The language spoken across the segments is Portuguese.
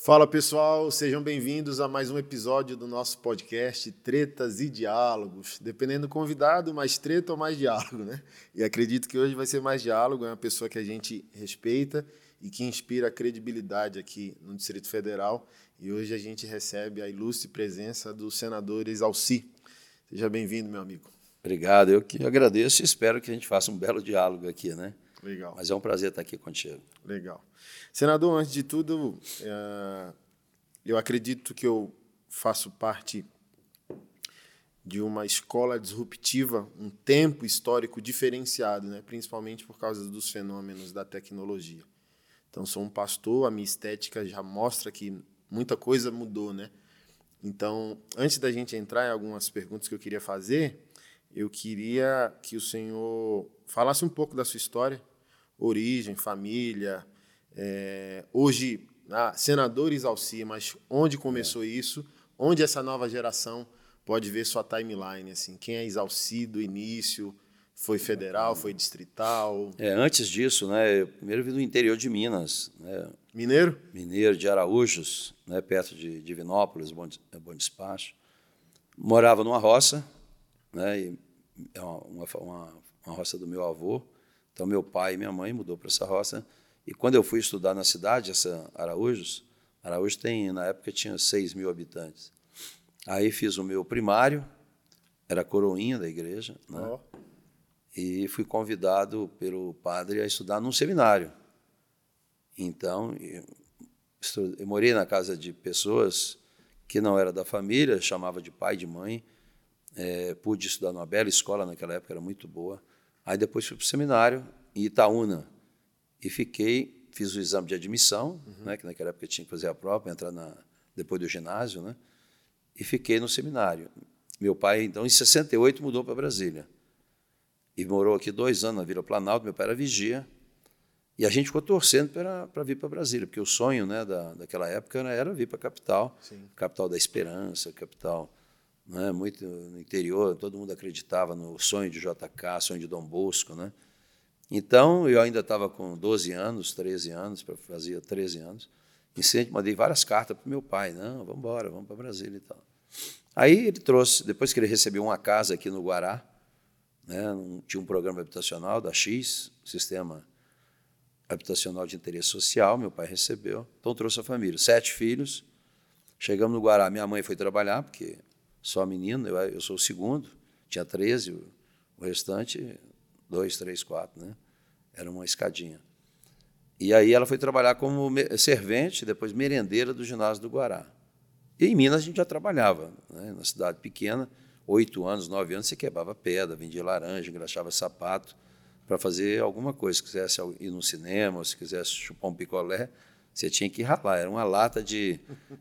Fala pessoal, sejam bem-vindos a mais um episódio do nosso podcast Tretas e Diálogos. Dependendo do convidado, mais treta ou mais diálogo, né? E acredito que hoje vai ser mais diálogo, é uma pessoa que a gente respeita e que inspira credibilidade aqui no Distrito Federal. E hoje a gente recebe a ilustre presença do senador Exalci. Seja bem-vindo, meu amigo. Obrigado, eu que agradeço e espero que a gente faça um belo diálogo aqui, né? Legal. Mas é um prazer estar aqui contigo. Legal. Senador, antes de tudo, é, eu acredito que eu faço parte de uma escola disruptiva, um tempo histórico diferenciado, né? principalmente por causa dos fenômenos da tecnologia. Então, sou um pastor, a minha estética já mostra que muita coisa mudou. Né? Então, antes da gente entrar em algumas perguntas que eu queria fazer, eu queria que o senhor falasse um pouco da sua história, origem, família, é, hoje, ah, senadores Alci, mas onde começou é. isso? Onde essa nova geração pode ver sua timeline? Assim, quem é Exalci do início? Foi federal, foi distrital? É, antes disso, né, eu primeiro vim do interior de Minas. Né, Mineiro? Mineiro, de Araújos, né, perto de Divinópolis, Bom, Bom Despacho. Morava numa roça, né, e é uma, uma, uma roça do meu avô. Então, meu pai e minha mãe mudou para essa roça e quando eu fui estudar na cidade, essa Araújos, Araújos tem, na época, tinha 6 mil habitantes. Aí fiz o meu primário, era coroinha da igreja, né? Oh. e fui convidado pelo padre a estudar num seminário. Então, eu morei na casa de pessoas que não era da família, chamava de pai, de mãe. É, pude estudar numa bela escola naquela época, era muito boa. Aí depois fui para o seminário em Itaúna, e fiquei, fiz o exame de admissão, uhum. né, que naquela época tinha que fazer a prova entrar na, depois do ginásio, né, e fiquei no seminário. Meu pai, então, em 68, mudou para Brasília. E morou aqui dois anos na Vila Planalto, meu pai era vigia. E a gente ficou torcendo para vir para Brasília, porque o sonho né, da, daquela época era vir para a capital, Sim. capital da esperança, capital né, muito no interior, todo mundo acreditava no sonho de JK, sonho de Dom Bosco, né? Então, eu ainda estava com 12 anos, 13 anos, fazia 13 anos, e mandei várias cartas para o meu pai, não, vamos embora, vamos para Brasília e tal. Aí ele trouxe, depois que ele recebeu uma casa aqui no Guará, né, um, tinha um programa habitacional da X, Sistema Habitacional de Interesse Social, meu pai recebeu, então trouxe a família, sete filhos, chegamos no Guará, minha mãe foi trabalhar, porque só menina, eu, eu sou o segundo, tinha 13, o, o restante dois, três, quatro, né? Era uma escadinha. E aí ela foi trabalhar como servente, depois merendeira do ginásio do Guará. E em Minas a gente já trabalhava, né? na cidade pequena, oito anos, nove anos, você quebrava pedra, vendia laranja, engraxava sapato para fazer alguma coisa. Se quisesse ir no cinema, se quisesse chupar um picolé, você tinha que ralar. Era uma lata de,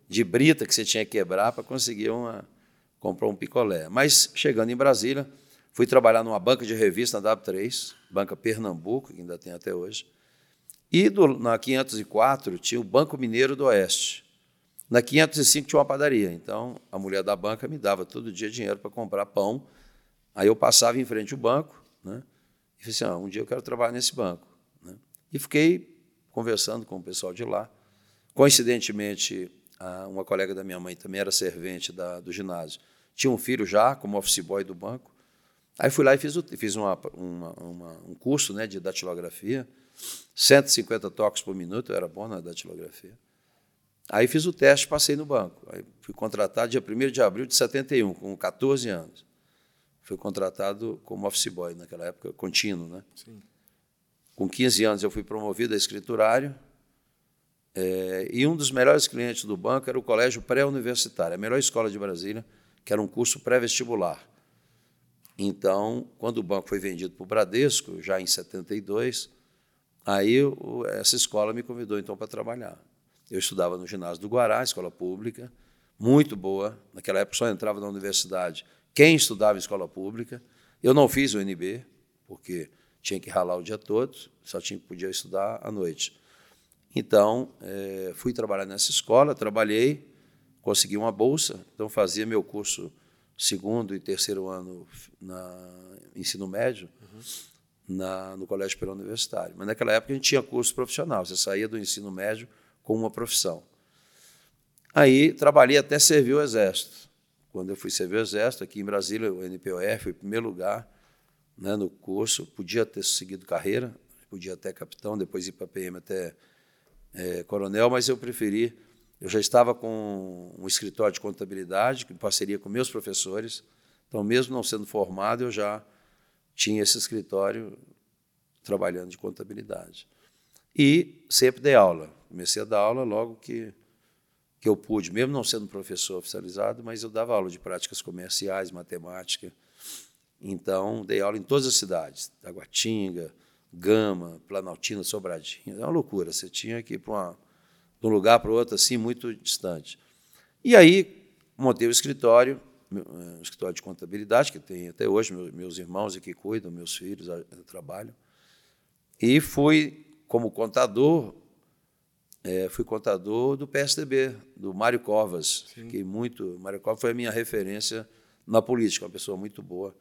de brita que você tinha que quebrar para conseguir uma, comprar um picolé. Mas chegando em Brasília, Fui trabalhar numa banca de revista na W3, Banca Pernambuco, que ainda tem até hoje. E do, na 504 tinha o Banco Mineiro do Oeste. Na 505 tinha uma padaria. Então, a mulher da banca me dava todo dia dinheiro para comprar pão. Aí eu passava em frente ao banco né, e falei assim, ah, um dia eu quero trabalhar nesse banco. Né. E fiquei conversando com o pessoal de lá. Coincidentemente, uma colega da minha mãe também era servente da, do ginásio. Tinha um filho já como office boy do banco. Aí fui lá e fiz, fiz uma, uma, uma, um curso né, de datilografia, 150 toques por minuto, eu era bom na datilografia. Aí fiz o teste, passei no banco. Aí fui contratado dia 1 de abril de 71, com 14 anos. Fui contratado como office boy naquela época, contínuo. Né? Sim. Com 15 anos eu fui promovido a escriturário. É, e um dos melhores clientes do banco era o Colégio Pré-Universitário, a melhor escola de Brasília, que era um curso pré-vestibular. Então, quando o banco foi vendido para o Bradesco, já em 72, aí essa escola me convidou então para trabalhar. Eu estudava no ginásio do Guará, escola pública, muito boa. Naquela época só entrava na universidade quem estudava em escola pública. Eu não fiz o UNB, porque tinha que ralar o dia todo, só tinha, podia estudar à noite. Então, é, fui trabalhar nessa escola, trabalhei, consegui uma bolsa, então fazia meu curso segundo e terceiro ano na ensino médio uhum. na, no Colégio Superior Universitário. Mas naquela época a gente tinha curso profissional, você saía do ensino médio com uma profissão. Aí trabalhei até servir o Exército. Quando eu fui servir o Exército, aqui em Brasília, o NPOR, fui em primeiro lugar né, no curso. Podia ter seguido carreira, podia até capitão, depois ir para a PM até é, coronel, mas eu preferi. Eu já estava com um escritório de contabilidade, em parceria com meus professores. Então, mesmo não sendo formado, eu já tinha esse escritório trabalhando de contabilidade. E sempre dei aula. Comecei a dar aula logo que, que eu pude, mesmo não sendo professor oficializado, mas eu dava aula de práticas comerciais, matemática. Então, dei aula em todas as cidades, Taguatinga, Gama, Planaltina, Sobradinho. É uma loucura, você tinha que ir para um lugar para o outro, assim, muito distante. E aí, montei o escritório, um escritório de contabilidade, que tem até hoje meus irmãos aqui cuidam, meus filhos trabalham. E fui, como contador, é, fui contador do PSDB, do Mário Covas. Sim. Fiquei muito. Mário Covas foi a minha referência na política, uma pessoa muito boa.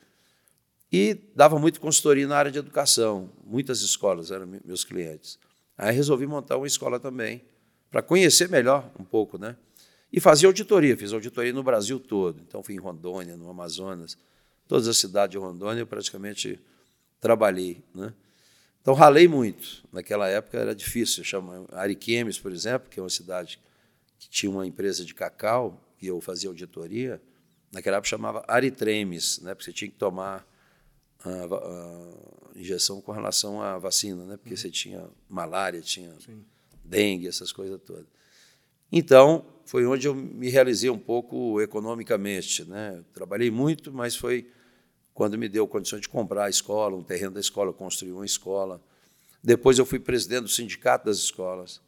E dava muito consultoria na área de educação. Muitas escolas eram meus clientes. Aí resolvi montar uma escola também, para conhecer melhor um pouco, né? E fazia auditoria, fiz auditoria no Brasil todo. Então fui em Rondônia, no Amazonas, todas as cidades de Rondônia eu praticamente trabalhei, né? Então ralei muito. Naquela época era difícil. Chama Ariquemes, por exemplo, que é uma cidade que tinha uma empresa de cacau, que eu fazia auditoria. Naquela época chamava Aritremes, né? Porque você tinha que tomar a, a injeção com relação à vacina, né? Porque uhum. você tinha malária, tinha Sim. dengue, essas coisas todas. Então, foi onde eu me realizei um pouco economicamente. Né? Trabalhei muito, mas foi quando me deu condições de comprar a escola, um terreno da escola, construir uma escola. Depois eu fui presidente do sindicato das escolas.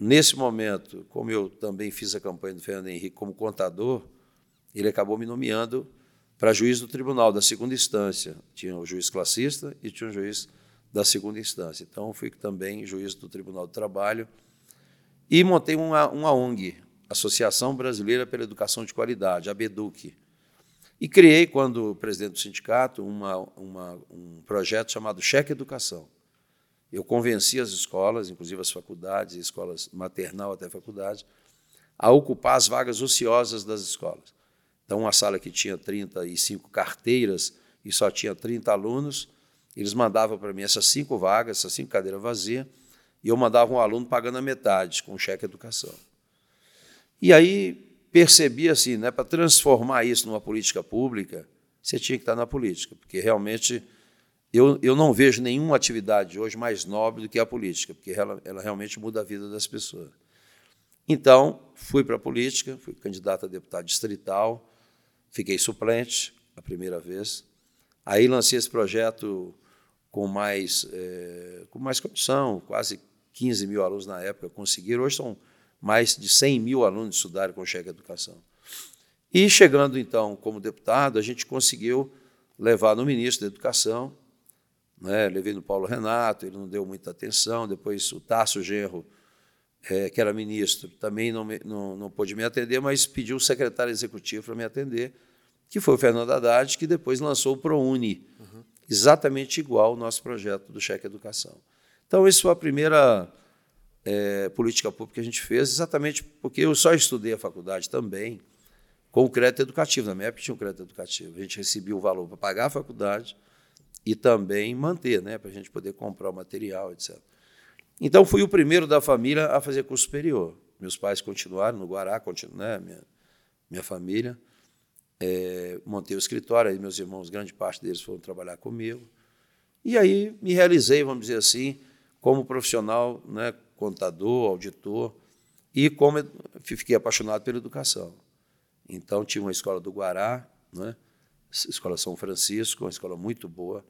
Nesse momento, como eu também fiz a campanha do Fernando Henrique como contador, ele acabou me nomeando para juiz do tribunal da segunda instância. Tinha o juiz classista e tinha o juiz da segunda instância. Então, fui também juiz do Tribunal do Trabalho e montei uma, uma ONG, Associação Brasileira pela Educação de Qualidade, a BEDUC e criei, quando presidente do sindicato, uma, uma, um projeto chamado Cheque Educação. Eu convenci as escolas, inclusive as faculdades, escolas maternal até faculdade, a ocupar as vagas ociosas das escolas. Então, uma sala que tinha 35 carteiras e só tinha 30 alunos, eles mandavam para mim essas cinco vagas, essas cinco cadeiras vazias, e eu mandava um aluno pagando a metade, com cheque educação. E aí percebi assim, né, para transformar isso numa política pública, você tinha que estar na política, porque realmente eu, eu não vejo nenhuma atividade hoje mais nobre do que a política, porque ela, ela realmente muda a vida das pessoas. Então, fui para a política, fui candidato a deputado distrital, fiquei suplente a primeira vez. Aí lancei esse projeto com mais, é, com mais condição, quase 15 mil alunos na época conseguiram. Hoje são mais de 100 mil alunos estudaram com cheque educação. E chegando, então, como deputado, a gente conseguiu levar no ministro da Educação, né, levei no Paulo Renato, ele não deu muita atenção, depois o Tasso Genro, é, que era ministro, também não, me, não, não pôde me atender, mas pediu o secretário executivo para me atender, que foi o Fernando Haddad, que depois lançou o ProUni, uhum. exatamente igual ao nosso projeto do Cheque Educação. Então, isso foi a primeira é, política pública que a gente fez, exatamente porque eu só estudei a faculdade também com o crédito educativo. Na minha época tinha o crédito educativo. A gente recebia o valor para pagar a faculdade e também manter, né, para a gente poder comprar o material, etc. Então, fui o primeiro da família a fazer curso superior. Meus pais continuaram no Guará, né, minha, minha família. É, montei o escritório, aí meus irmãos, grande parte deles foram trabalhar comigo. E aí me realizei, vamos dizer assim, como profissional, né, contador, auditor, e como fiquei apaixonado pela educação. Então, tinha uma escola do Guará, né? Escola São Francisco, uma escola muito boa.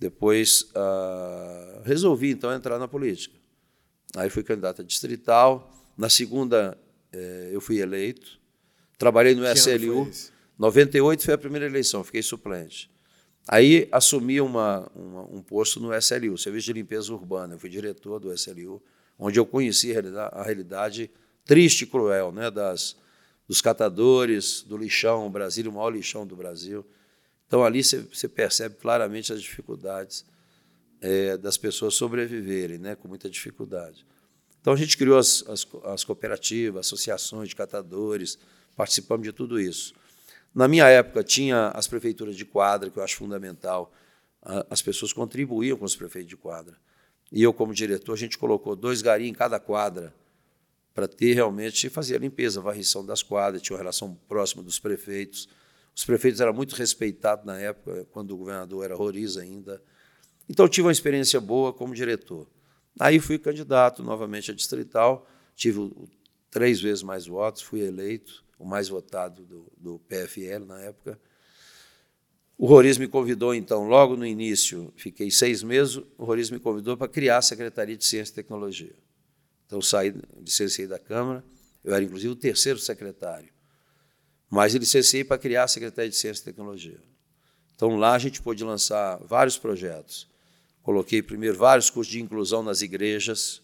Depois, ah, resolvi, então, entrar na política. Aí fui candidato a distrital. Na segunda, eh, eu fui eleito. Trabalhei no que SLU. 98 foi a primeira eleição, fiquei suplente. Aí assumi uma, uma, um posto no SLU, Serviço de Limpeza Urbana. Eu fui diretor do SLU onde eu conheci a realidade, a realidade triste e cruel né, das, dos catadores, do lixão, o Brasil, o maior lixão do Brasil. Então, ali você, percebe claramente as dificuldades é, das pessoas sobreviverem, né, com muita dificuldade. Então a gente criou as, as, as cooperativas, associações de catadores, participamos de tudo isso. Na minha época, tinha as prefeituras de quadra, que eu acho fundamental. As pessoas contribuíam com os prefeitos de quadra. E eu, como diretor, a gente colocou dois garis em cada quadra para ter realmente, fazer a limpeza, a varrição das quadras, tinha uma relação próxima dos prefeitos. Os prefeitos eram muito respeitados na época, quando o governador era Roriz ainda. Então, tive uma experiência boa como diretor. Aí fui candidato novamente a distrital, tive três vezes mais votos, fui eleito o mais votado do, do PFL na época. O Roriz me convidou, então, logo no início, fiquei seis meses, o Roriz me convidou para criar a Secretaria de Ciência e Tecnologia. Então, saí, licenciei da Câmara, eu era, inclusive, o terceiro secretário. Mas licenciei para criar a Secretaria de Ciência e Tecnologia. Então, lá a gente pôde lançar vários projetos. Coloquei primeiro vários cursos de inclusão nas igrejas.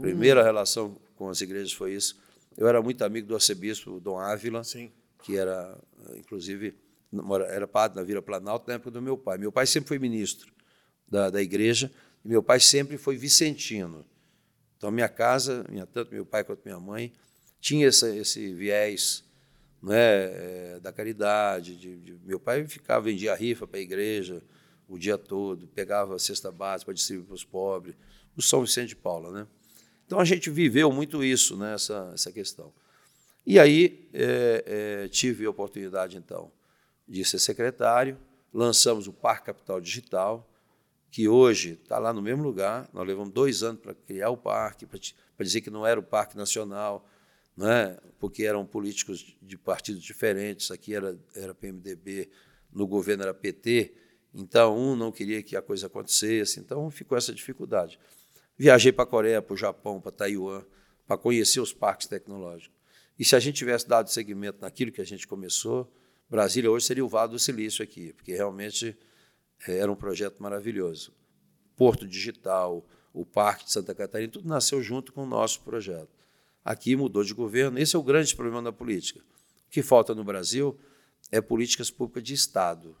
Primeira relação com as igrejas foi isso. Eu era muito amigo do arcebispo Dom Ávila, Sim. que era, inclusive, era padre na Vila Planalto na época do meu pai. Meu pai sempre foi ministro da, da igreja e meu pai sempre foi vicentino. Então, minha casa, minha, tanto meu pai quanto minha mãe, tinha esse, esse viés não é, é da caridade. De, de, meu pai ficava, vendia rifa para a igreja o dia todo, pegava a cesta básica para distribuir para os pobres. O São Vicente de Paula, né? Então a gente viveu muito isso, né, essa, essa questão. E aí é, é, tive a oportunidade, então, de ser secretário, lançamos o Parque Capital Digital, que hoje está lá no mesmo lugar. Nós levamos dois anos para criar o parque, para dizer que não era o Parque Nacional, né, porque eram políticos de partidos diferentes, aqui era, era PMDB, no governo era PT, então um não queria que a coisa acontecesse, então ficou essa dificuldade. Viajei para a Coreia, para o Japão, para Taiwan, para conhecer os parques tecnológicos. E se a gente tivesse dado seguimento naquilo que a gente começou, Brasília hoje seria o Vale do Silício aqui, porque realmente eh, era um projeto maravilhoso. Porto Digital, o Parque de Santa Catarina, tudo nasceu junto com o nosso projeto. Aqui mudou de governo. Esse é o grande problema da política. O que falta no Brasil é políticas públicas de Estado.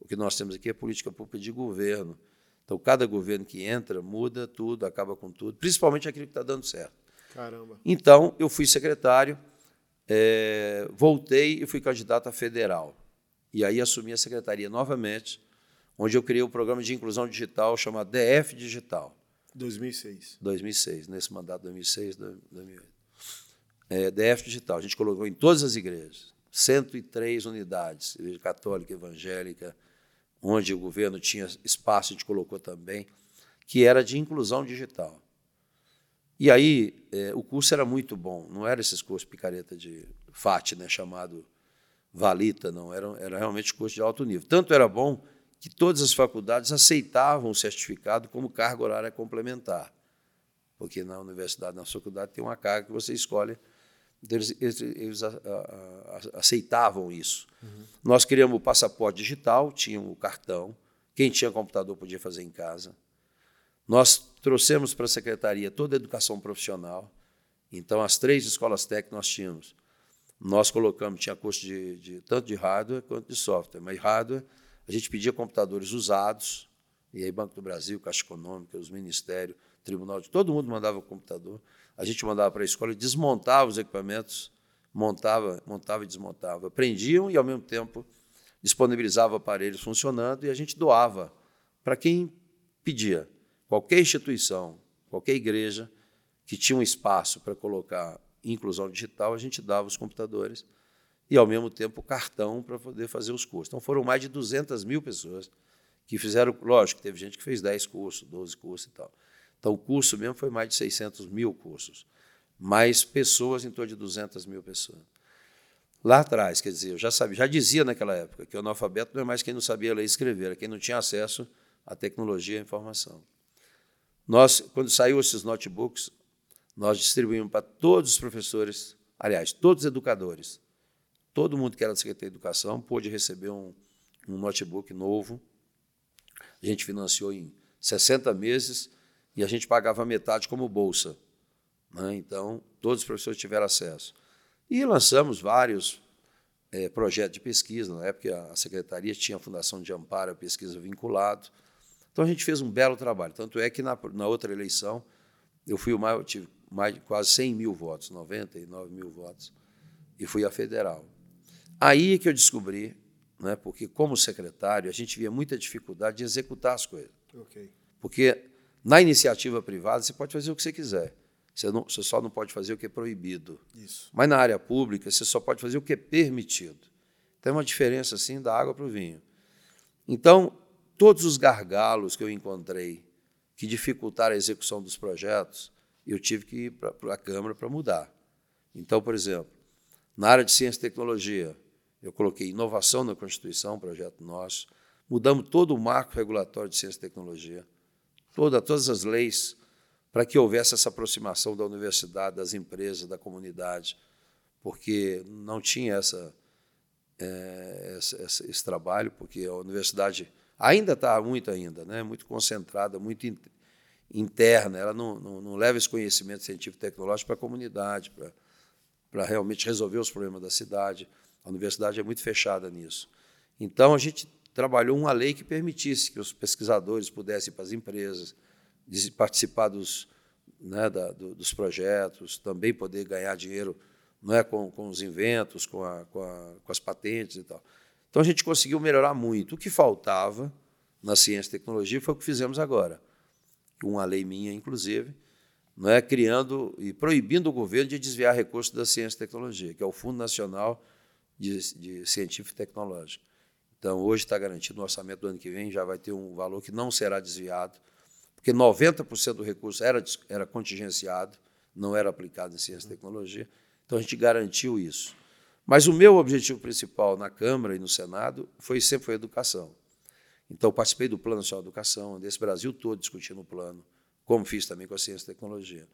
O que nós temos aqui é política pública de governo. Então, cada governo que entra muda tudo, acaba com tudo, principalmente aquilo que está dando certo. Caramba. Então, eu fui secretário, é, voltei e fui candidato a federal. E aí assumi a secretaria novamente, onde eu criei o programa de inclusão digital chamado DF Digital. 2006. 2006, nesse mandato 2006, 2008. É, DF Digital, a gente colocou em todas as igrejas, 103 unidades, igreja católica, evangélica, onde o governo tinha espaço, a gente colocou também, que era de inclusão digital. E aí é, o curso era muito bom, não era esses cursos picareta de FAT, né, chamado Valita, não, era, era realmente curso de alto nível. Tanto era bom que todas as faculdades aceitavam o certificado como carga horária complementar, porque na universidade, na faculdade, tem uma carga que você escolhe eles, eles, a, a, aceitavam isso. Uhum. Nós criamos o passaporte digital, tinha o cartão, quem tinha computador podia fazer em casa. Nós trouxemos para a secretaria toda a educação profissional. Então, as três escolas técnicas nós tínhamos. Nós colocamos, tinha curso de, de, tanto de hardware quanto de software. Mas hardware, a gente pedia computadores usados, e aí Banco do Brasil, Caixa Econômica, os ministérios, Tribunal de todo mundo mandava computador a gente mandava para a escola e desmontava os equipamentos, montava, montava e desmontava. Aprendiam e, ao mesmo tempo, disponibilizava aparelhos funcionando e a gente doava para quem pedia. Qualquer instituição, qualquer igreja que tinha um espaço para colocar inclusão digital, a gente dava os computadores e, ao mesmo tempo, o cartão para poder fazer os cursos. Então, foram mais de 200 mil pessoas que fizeram. Lógico, teve gente que fez 10 cursos, 12 cursos e tal. Então, o curso mesmo foi mais de 600 mil cursos. Mais pessoas, em torno de 200 mil pessoas. Lá atrás, quer dizer, eu já sabia, já dizia naquela época que o analfabeto não é mais quem não sabia ler e escrever, era quem não tinha acesso à tecnologia e à informação. Nós, quando saiu esses notebooks, nós distribuímos para todos os professores, aliás, todos os educadores. Todo mundo que era da Secretaria de Educação pôde receber um, um notebook novo. A gente financiou em 60 meses e a gente pagava metade como bolsa. Né? Então, todos os professores tiveram acesso. E lançamos vários é, projetos de pesquisa. Na época, a secretaria tinha a Fundação de Amparo à Pesquisa vinculado. Então, a gente fez um belo trabalho. Tanto é que, na, na outra eleição, eu fui o maior, tive mais, quase 100 mil votos, 99 mil votos, e fui à federal. Aí é que eu descobri, né, porque como secretário, a gente via muita dificuldade de executar as coisas. Okay. Porque na iniciativa privada você pode fazer o que você quiser. Você, não, você só não pode fazer o que é proibido. Isso. Mas na área pública você só pode fazer o que é permitido. Tem uma diferença assim da água para o vinho. Então, todos os gargalos que eu encontrei que dificultaram a execução dos projetos, eu tive que ir para a Câmara para mudar. Então, por exemplo, na área de ciência e tecnologia, eu coloquei inovação na Constituição, um projeto nosso, mudamos todo o marco regulatório de ciência e tecnologia, toda, todas as leis, para que houvesse essa aproximação da universidade, das empresas, da comunidade, porque não tinha essa, é, esse, esse, trabalho, porque a universidade ainda está muito ainda, né, muito concentrada, muito in, interna, ela não, não, não, leva esse conhecimento científico e tecnológico para a comunidade, para, para realmente resolver os problemas da cidade. A universidade é muito fechada nisso. Então, a gente trabalhou uma lei que permitisse que os pesquisadores pudessem ir para as empresas, participar dos, né, da, do, dos projetos, também poder ganhar dinheiro não é, com, com os inventos, com, a, com, a, com as patentes e tal. Então, a gente conseguiu melhorar muito. O que faltava na ciência e tecnologia foi o que fizemos agora. Uma lei minha, inclusive, não é, criando e proibindo o governo de desviar recursos da ciência e tecnologia, que é o Fundo Nacional de, de Científico e Tecnológico. Então, hoje está garantido no orçamento do ano que vem, já vai ter um valor que não será desviado, porque 90% do recurso era, era contingenciado, não era aplicado em ciência e tecnologia. Então, a gente garantiu isso. Mas o meu objetivo principal na Câmara e no Senado foi sempre foi educação. Então, participei do Plano Nacional de Educação, desse Brasil todo discutindo o plano, como fiz também com a ciência e tecnologia.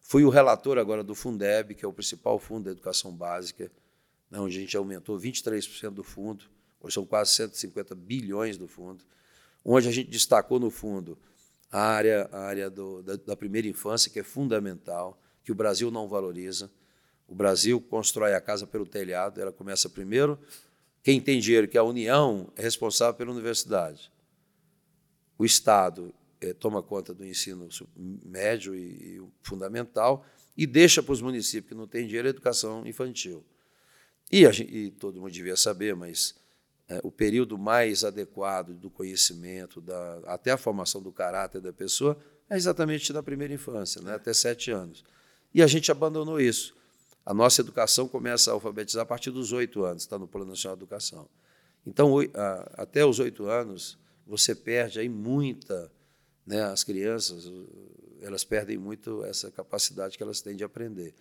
Fui o relator agora do Fundeb, que é o principal fundo da educação básica, né, onde a gente aumentou 23% do fundo, hoje são quase 150 bilhões do fundo, onde a gente destacou no fundo a área, a área do, da, da primeira infância, que é fundamental, que o Brasil não valoriza. O Brasil constrói a casa pelo telhado, ela começa primeiro. Quem tem dinheiro, que é a União, é responsável pela universidade. O Estado é, toma conta do ensino médio e, e fundamental e deixa para os municípios que não têm dinheiro a educação infantil. E, gente, e todo mundo devia saber, mas é, o período mais adequado do conhecimento, da, até a formação do caráter da pessoa, é exatamente na primeira infância, né, até sete anos. E a gente abandonou isso. A nossa educação começa a alfabetizar a partir dos oito anos, está no Plano Nacional de Educação. Então, até os oito anos, você perde aí muita, né, as crianças, elas perdem muito essa capacidade que elas têm de aprender.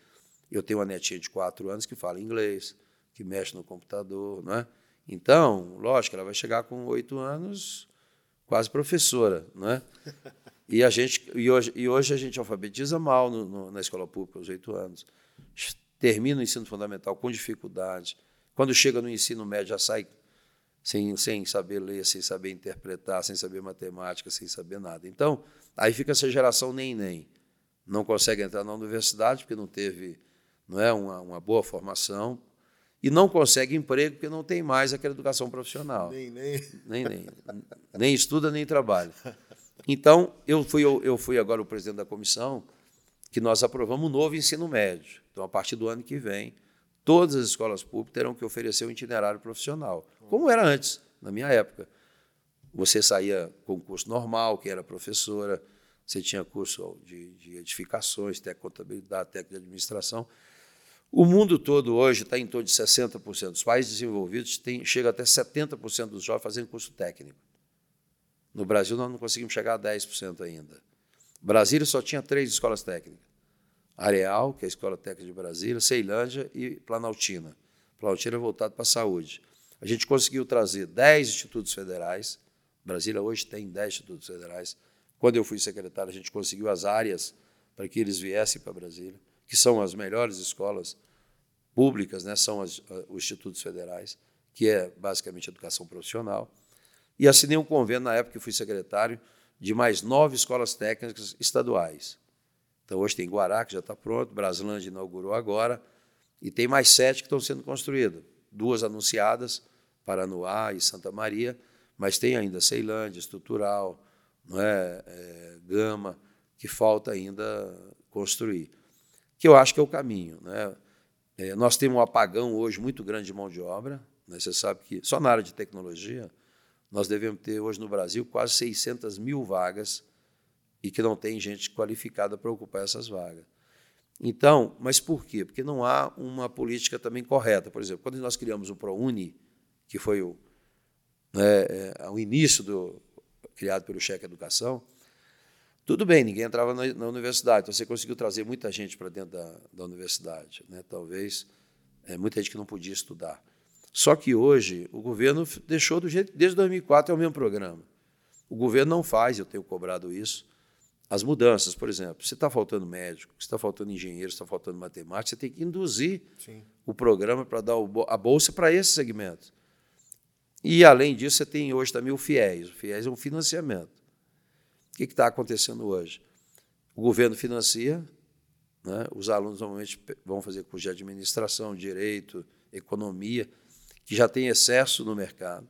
Eu tenho uma netinha de quatro anos que fala inglês, que mexe no computador, não é? Então, lógico, ela vai chegar com oito anos quase professora, não é? E a gente e hoje, e hoje a gente alfabetiza mal no, no, na escola pública aos oito anos, termina o ensino fundamental com dificuldade, quando chega no ensino médio já sai sem, sem saber ler, sem saber interpretar, sem saber matemática, sem saber nada. Então, aí fica essa geração nem nem, não consegue entrar na universidade porque não teve, não é uma, uma boa formação, e não consegue emprego porque não tem mais aquela educação profissional. Nem, nem. Nem, nem. nem estuda, nem trabalha. Então, eu fui, eu fui agora o presidente da comissão que nós aprovamos um novo ensino médio. Então, a partir do ano que vem, todas as escolas públicas terão que oferecer um itinerário profissional, como era antes, na minha época. Você saía com curso normal, que era professora, você tinha curso de, de edificações, técnico de contabilidade, técnico de administração, o mundo todo hoje está em torno de 60%. Os países desenvolvidos têm, chega até 70% dos jovens fazendo curso técnico. No Brasil, nós não conseguimos chegar a 10% ainda. Brasília só tinha três escolas técnicas. Areal, que é a Escola Técnica de Brasília, Ceilândia e Planaltina. Planaltina é voltado para a saúde. A gente conseguiu trazer 10 institutos federais. Brasília hoje tem 10 institutos federais. Quando eu fui secretário, a gente conseguiu as áreas para que eles viessem para Brasília que são as melhores escolas públicas, né, são as, os institutos federais, que é basicamente educação profissional. E assinei um convênio, na época que fui secretário, de mais nove escolas técnicas estaduais. Então, hoje tem Guará, que já está pronto, Braslândia inaugurou agora, e tem mais sete que estão sendo construídas. Duas anunciadas, Paranoá e Santa Maria, mas tem ainda Ceilândia, Estrutural, não é, é Gama, que falta ainda construir. Que eu acho que é o caminho. Né? É, nós temos um apagão hoje muito grande de mão de obra. Né? Você sabe que só na área de tecnologia nós devemos ter hoje no Brasil quase 600 mil vagas e que não tem gente qualificada para ocupar essas vagas. Então, mas por quê? Porque não há uma política também correta. Por exemplo, quando nós criamos o ProUni, que foi o, né, é, o início do criado pelo Cheque Educação, tudo bem, ninguém entrava na, na universidade, então você conseguiu trazer muita gente para dentro da, da universidade. Né? Talvez é, muita gente que não podia estudar. Só que hoje o governo deixou do jeito. Desde 2004 é o mesmo programa. O governo não faz, eu tenho cobrado isso, as mudanças. Por exemplo, se está faltando médico, se está faltando engenheiro, se está faltando matemática, você tem que induzir Sim. o programa para dar a bolsa para esse segmento. E, além disso, você tem hoje também o FIES. O FIES é um financiamento. O que está acontecendo hoje? O governo financia, né? os alunos normalmente vão fazer curso de administração, direito, economia, que já tem excesso no mercado.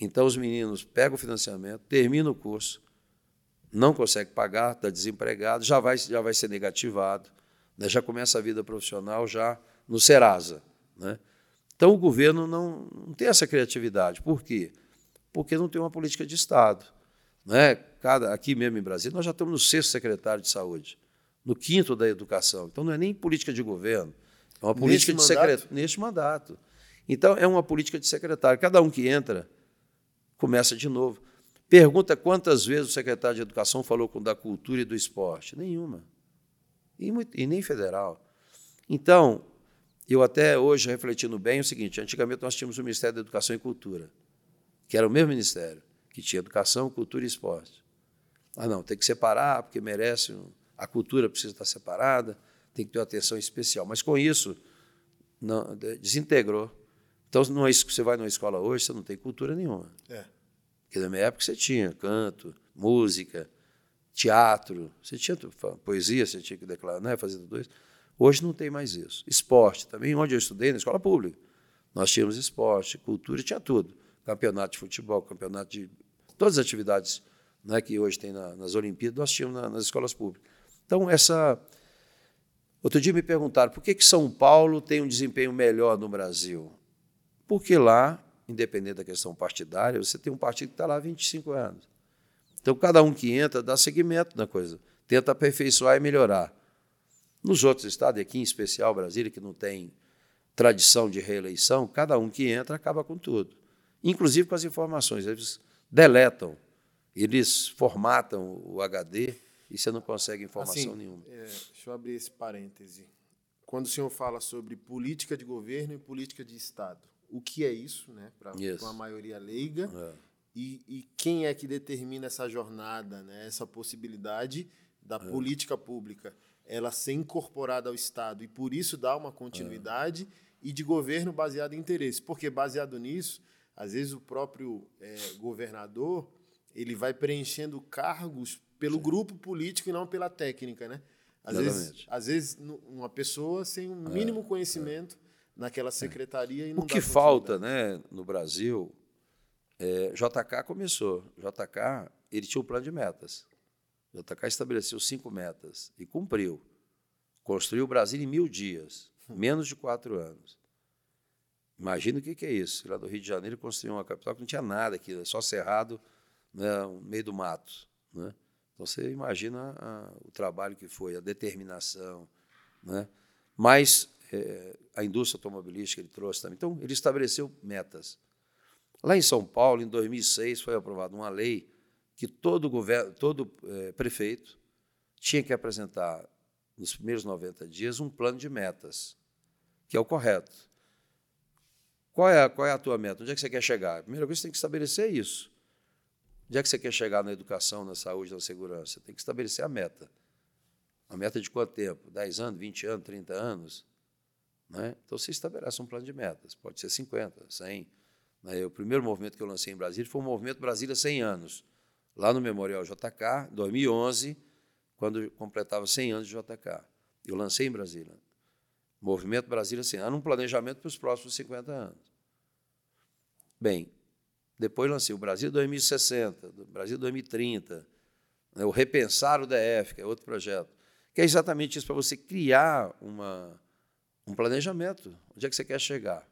Então, os meninos pegam o financiamento, terminam o curso, não consegue pagar, está desempregado, já vai, já vai ser negativado, né? já começa a vida profissional já no Serasa. Né? Então, o governo não, não tem essa criatividade. Por quê? Porque não tem uma política de Estado. Né? Cada, aqui mesmo em Brasília, nós já estamos no sexto secretário de saúde, no quinto da educação. Então, não é nem política de governo, é uma política neste de secretário. Neste mandato. Então, é uma política de secretário. Cada um que entra começa de novo. Pergunta quantas vezes o secretário de Educação falou com da cultura e do esporte? Nenhuma. E, e nem federal. Então, eu até hoje, refletindo bem, é o seguinte: antigamente nós tínhamos o Ministério da Educação e Cultura, que era o mesmo ministério, que tinha educação, cultura e esporte. Ah, não, tem que separar, porque merece. A cultura precisa estar separada, tem que ter uma atenção especial. Mas com isso, não, desintegrou. Então, numa, você vai numa escola hoje, você não tem cultura nenhuma. É. Porque na minha época você tinha canto, música, teatro, você tinha poesia, você tinha que declarar, né, fazer tudo isso. Hoje não tem mais isso. Esporte também, onde eu estudei, na escola pública. Nós tínhamos esporte, cultura, tinha tudo. Campeonato de futebol, campeonato de. Todas as atividades né, que hoje tem na, nas Olimpíadas, nós tínhamos na, nas escolas públicas. Então, essa. Outro dia me perguntaram por que, que São Paulo tem um desempenho melhor no Brasil. Porque lá independente da questão partidária, você tem um partido que está lá há 25 anos. Então, cada um que entra dá seguimento na coisa, tenta aperfeiçoar e melhorar. Nos outros estados, aqui em especial Brasília, que não tem tradição de reeleição, cada um que entra acaba com tudo, inclusive com as informações. Eles deletam, eles formatam o HD e você não consegue informação assim, nenhuma. É, deixa eu abrir esse parêntese. Quando o senhor fala sobre política de governo e política de Estado, o que é isso, né, para uma maioria leiga, é. e, e, quem é que determina essa jornada, né, essa possibilidade da é. política pública ela ser incorporada ao Estado e por isso dar uma continuidade é. e de governo baseado em interesse, porque baseado nisso, às vezes o próprio é, governador ele vai preenchendo cargos pelo Sim. grupo político e não pela técnica, né? Às Exatamente. vezes, às vezes uma pessoa sem um é, mínimo conhecimento naquela secretaria é. e não O que falta né, no Brasil, é, JK começou. JK ele tinha um plano de metas. JK estabeleceu cinco metas e cumpriu. Construiu o Brasil em mil dias, menos de quatro anos. Imagina o que é isso. Lá do Rio de Janeiro construiu uma capital que não tinha nada aqui, só cerrado né, no meio do mato. Né? Então você imagina a, o trabalho que foi, a determinação. Né? Mas é, a indústria automobilística ele trouxe também. Então, ele estabeleceu metas. Lá em São Paulo, em 2006, foi aprovada uma lei que todo governo, todo é, prefeito tinha que apresentar nos primeiros 90 dias um plano de metas, que é o correto. Qual é, a, qual é a tua meta? Onde é que você quer chegar? A primeira coisa, você tem que estabelecer isso. Onde é que você quer chegar na educação, na saúde, na segurança? Tem que estabelecer a meta. A meta de quanto tempo? 10 anos, 20 anos, 30 anos? Né? Então, você estabelece um plano de metas, pode ser 50, 100. Né? O primeiro movimento que eu lancei em Brasília foi o Movimento Brasília 100 anos, lá no Memorial JK, 2011, quando completava 100 anos de JK. Eu lancei em Brasília. Movimento Brasília 100 anos, um planejamento para os próximos 50 anos. Bem, depois lancei o Brasil 2060, o Brasil 2030, né? o Repensar o DF, que é outro projeto que é exatamente isso, para você criar uma, um planejamento. Onde é que você quer chegar?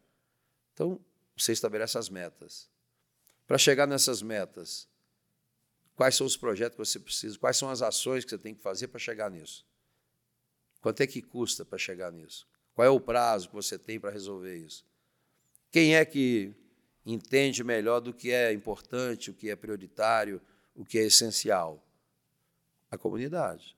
Então, você estabelece as metas. Para chegar nessas metas, quais são os projetos que você precisa, quais são as ações que você tem que fazer para chegar nisso? Quanto é que custa para chegar nisso? Qual é o prazo que você tem para resolver isso? Quem é que entende melhor do que é importante, o que é prioritário, o que é essencial? A comunidade.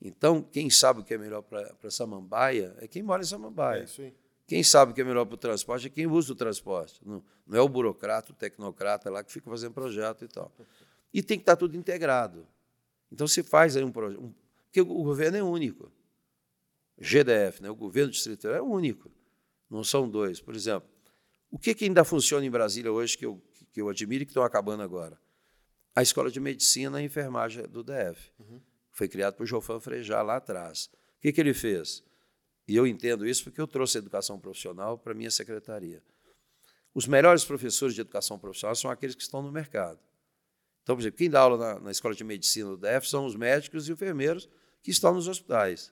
Então, quem sabe o que é melhor para Samambaia é quem mora em Samambaia. É isso aí. Quem sabe o que é melhor para o transporte é quem usa o transporte. Não, não é o burocrata, o tecnocrata lá que fica fazendo projeto e tal. E tem que estar tudo integrado. Então, se faz aí um projeto. Um, porque o governo é único. GDF, né? o governo distrital é único. Não são dois. Por exemplo, o que, que ainda funciona em Brasília hoje que eu, que eu admiro e que estão acabando agora? A Escola de Medicina e Enfermagem do DF. Uhum. Foi criado por Jofan Frejá lá atrás. O que, que ele fez? E eu entendo isso porque eu trouxe a educação profissional para a minha secretaria. Os melhores professores de educação profissional são aqueles que estão no mercado. Então, por exemplo, quem dá aula na, na escola de medicina do DF são os médicos e enfermeiros que estão nos hospitais.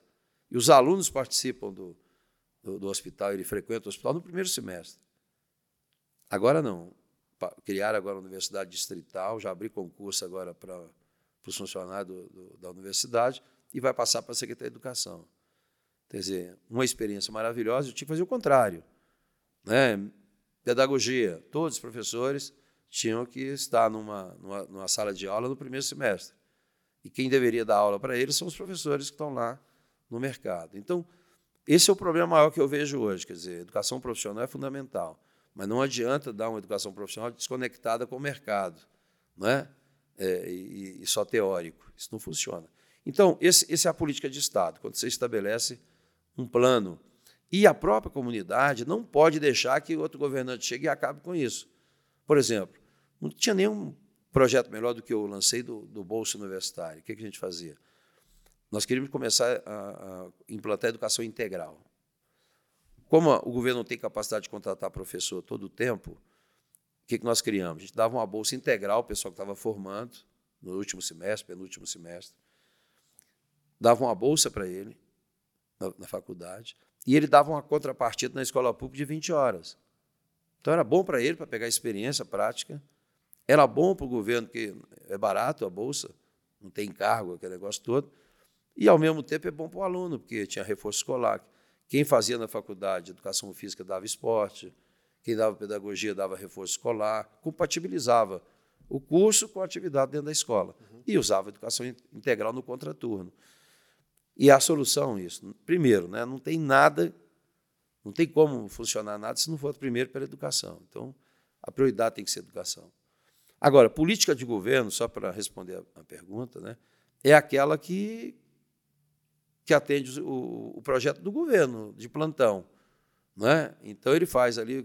E os alunos participam do, do, do hospital, ele frequenta o hospital no primeiro semestre. Agora não. Criaram agora a Universidade Distrital, já abri concurso agora para os funcionários do, do, da universidade e vai passar para a Secretaria de Educação. Quer dizer, uma experiência maravilhosa, eu tinha que fazer o contrário. Né? Pedagogia, todos os professores tinham que estar numa, numa, numa sala de aula no primeiro semestre. E quem deveria dar aula para eles são os professores que estão lá no mercado. Então, esse é o problema maior que eu vejo hoje. Quer dizer, educação profissional é fundamental, mas não adianta dar uma educação profissional desconectada com o mercado, não é? é e, e, só teórico. Isso não funciona. Então, esse, esse é a política de Estado, quando você estabelece um plano. E a própria comunidade não pode deixar que outro governante chegue e acabe com isso. Por exemplo, não tinha nenhum projeto melhor do que eu lancei do, do Bolsa Universitário. O que, que a gente fazia? Nós queríamos começar a, a implantar a educação integral. Como o governo não tem capacidade de contratar professor todo o tempo, o que, que nós criamos? A gente dava uma bolsa integral ao pessoal que estava formando, no último semestre, penúltimo semestre. Dava uma bolsa para ele na, na, faculdade, e ele dava uma contrapartida na escola pública de 20 horas. Então era bom para ele, para pegar experiência prática. Era bom para o governo, porque é barato a bolsa, não tem encargo, aquele negócio todo. E, ao mesmo tempo, é bom para o aluno, porque tinha reforço escolar. Quem fazia na faculdade educação física dava esporte, quem dava pedagogia dava reforço escolar, compatibilizava o curso com a atividade dentro da escola. Uhum. E usava educação integral no contraturno. E a solução isso. Primeiro, né, não tem nada, não tem como funcionar nada se não for primeiro pela educação. Então, a prioridade tem que ser educação. Agora, política de governo, só para responder a, pergunta, né, é aquela que, que atende o, o projeto do governo de plantão. Né? Então ele faz ali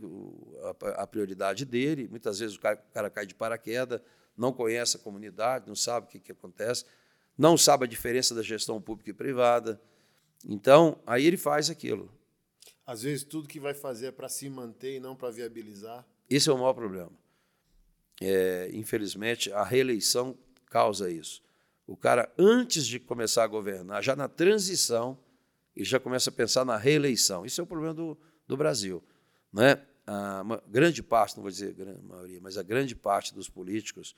a, a, prioridade dele. Muitas vezes o cara, o cara, cai de paraquedas, não conhece a comunidade, não sabe o que, que acontece, não sabe a diferença da gestão pública e privada. Então aí ele faz aquilo. Às vezes tudo que vai fazer é para se manter e não para viabilizar. Esse é o maior problema. É, infelizmente a reeleição causa isso. O cara, antes de começar a governar, já na transição, ele já começa a pensar na reeleição. Isso é o problema do, do Brasil. Né? A grande parte, não vou dizer a grande maioria, mas a grande parte dos políticos,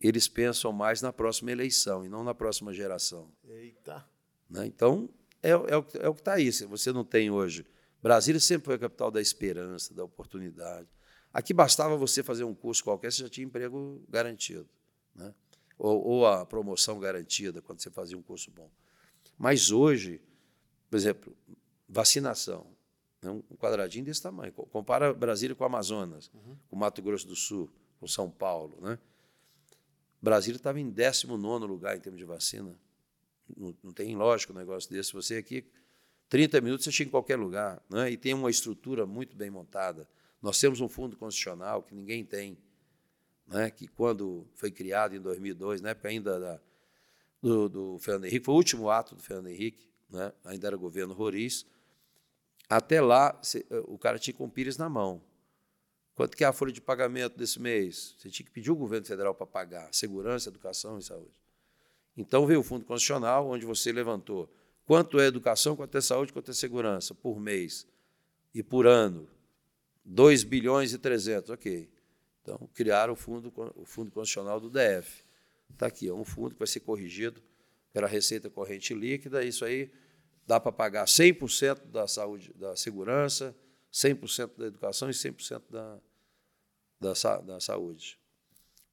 eles pensam mais na próxima eleição e não na próxima geração. Eita! Né? Então, é, é, o, é o que está aí. Se você não tem hoje. Brasília sempre foi a capital da esperança, da oportunidade. Aqui bastava você fazer um curso qualquer, você já tinha emprego garantido. Né? Ou, ou a promoção garantida quando você fazia um curso bom. Mas hoje, por exemplo, vacinação, né, um quadradinho desse tamanho. Compara Brasília com o Amazonas, uhum. com Mato Grosso do Sul, com São Paulo. Né? Brasília estava em 19 lugar em termos de vacina. Não, não, tem lógico um negócio desse. Você aqui, 30 minutos, você chega em qualquer lugar. Né? E tem uma estrutura muito bem montada. Nós temos um fundo constitucional que ninguém tem né, que quando foi criado em 2002, na época ainda da, do, do, Fernando Henrique, foi o último ato do Fernando Henrique, né, ainda era governo Roriz, até lá o cara tinha com o Pires na mão. Quanto que é a folha de pagamento desse mês? Você tinha que pedir o governo federal para pagar segurança, educação e saúde. Então veio o Fundo Constitucional, onde você levantou quanto é educação, quanto é saúde, quanto é segurança por mês e por ano. 2 bilhões e 300, ok. Então, criaram o fundo, o fundo Constitucional do DF. Está aqui, é um fundo que vai ser corrigido pela receita corrente líquida, isso aí dá para pagar 100% da saúde, da segurança, 100% da educação e 100% da, da, da saúde.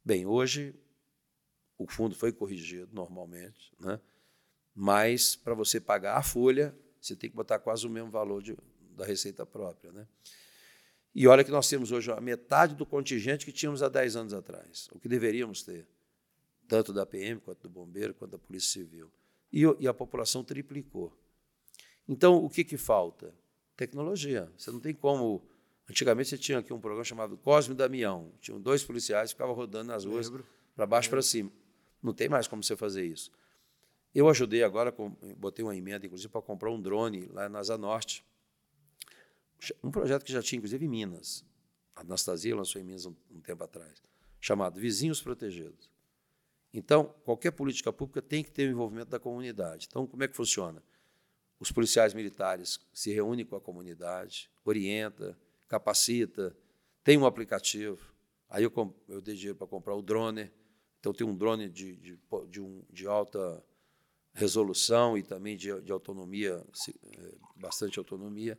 Bem, hoje o fundo foi corrigido normalmente, né? mas para você pagar a folha, você tem que botar quase o mesmo valor de, da receita própria. Né? E olha que nós temos hoje a metade do contingente que tínhamos há 10 anos atrás, o que deveríamos ter, tanto da PM, quanto do bombeiro, quanto da Polícia Civil. E, e a população triplicou. Então, o que, que falta? Tecnologia. Você não tem como. Antigamente você tinha aqui um programa chamado Cosme Damião. Tinham dois policiais que ficavam rodando nas ruas para baixo para cima. Não tem mais como você fazer isso. Eu ajudei agora, botei uma emenda, inclusive, para comprar um drone lá na Asa Norte. Um projeto que já tinha, inclusive, em Minas. A Anastasia lançou em Minas um, um tempo atrás, chamado Vizinhos Protegidos. Então, qualquer política pública tem que ter o envolvimento da comunidade. Então, como é que funciona? Os policiais militares se reúnem com a comunidade, orienta, capacita, tem um aplicativo. Aí eu, eu dei dinheiro para comprar o drone. Então, tem um drone de, de, de, um, de alta resolução e também de, de autonomia, é, bastante autonomia.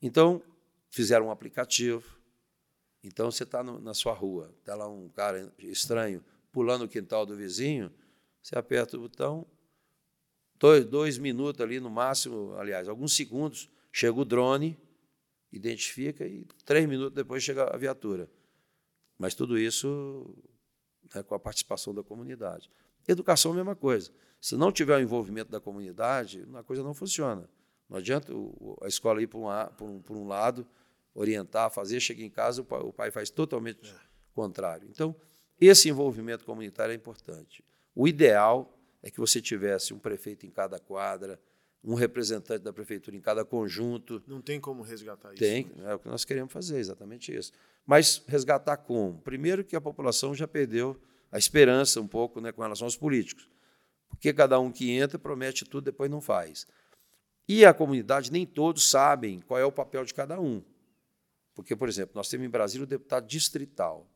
Então, fizeram um aplicativo. Então, você está na sua rua, está lá um cara estranho pulando o quintal do vizinho, você aperta o botão, dois, dois minutos ali no máximo, aliás, alguns segundos, chega o drone, identifica e três minutos depois chega a viatura. Mas tudo isso né, com a participação da comunidade. Educação é mesma coisa. Se não tiver o envolvimento da comunidade, a coisa não funciona. Não adianta a escola ir por um, um, um lado, orientar, fazer, chega em casa, o pai, o pai faz totalmente é. contrário. Então, esse envolvimento comunitário é importante. O ideal é que você tivesse um prefeito em cada quadra, um representante da prefeitura em cada conjunto. Não tem como resgatar isso. Tem, né? é o que nós queremos fazer, exatamente isso. Mas resgatar como? Primeiro que a população já perdeu a esperança um pouco né, com relação aos políticos. Porque cada um que entra promete tudo, depois não faz. E a comunidade, nem todos sabem qual é o papel de cada um. Porque, por exemplo, nós temos em Brasília o deputado distrital.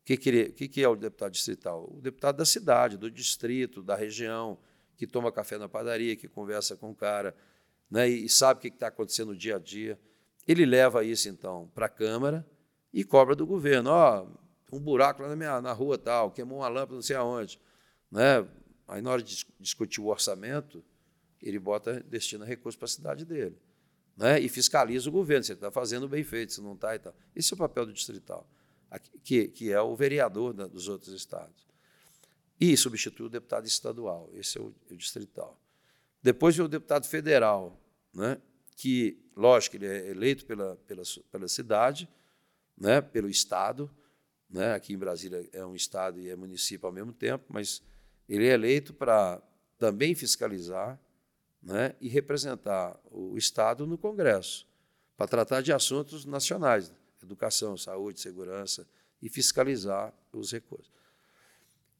O que, que, é o deputado distrital? O deputado da cidade, do distrito, da região, que toma café na padaria, que conversa com o cara né, e sabe o que está acontecendo no dia a dia. Ele leva isso, então, para a Câmara e cobra do governo. Ó, oh, um buraco lá na, minha, na rua tal, queimou uma lâmpada não sei aonde. Né? Aí, na hora de discutir o orçamento, ele bota, destina recursos para a cidade dele. Né? E fiscaliza o governo, se ele está fazendo bem feito, se não está e tal. Esse é o papel do distrital que, que é o vereador da, dos outros estados. E substitui o deputado estadual, esse é o, o distrital. Depois vem o deputado federal, né, que, lógico, ele é eleito pela, pela, pela cidade, né, pelo estado, né, aqui em Brasília é um estado e é município ao mesmo tempo, mas ele é eleito para também fiscalizar né, e representar o estado no Congresso, para tratar de assuntos nacionais, educação, saúde, segurança e fiscalizar os recursos.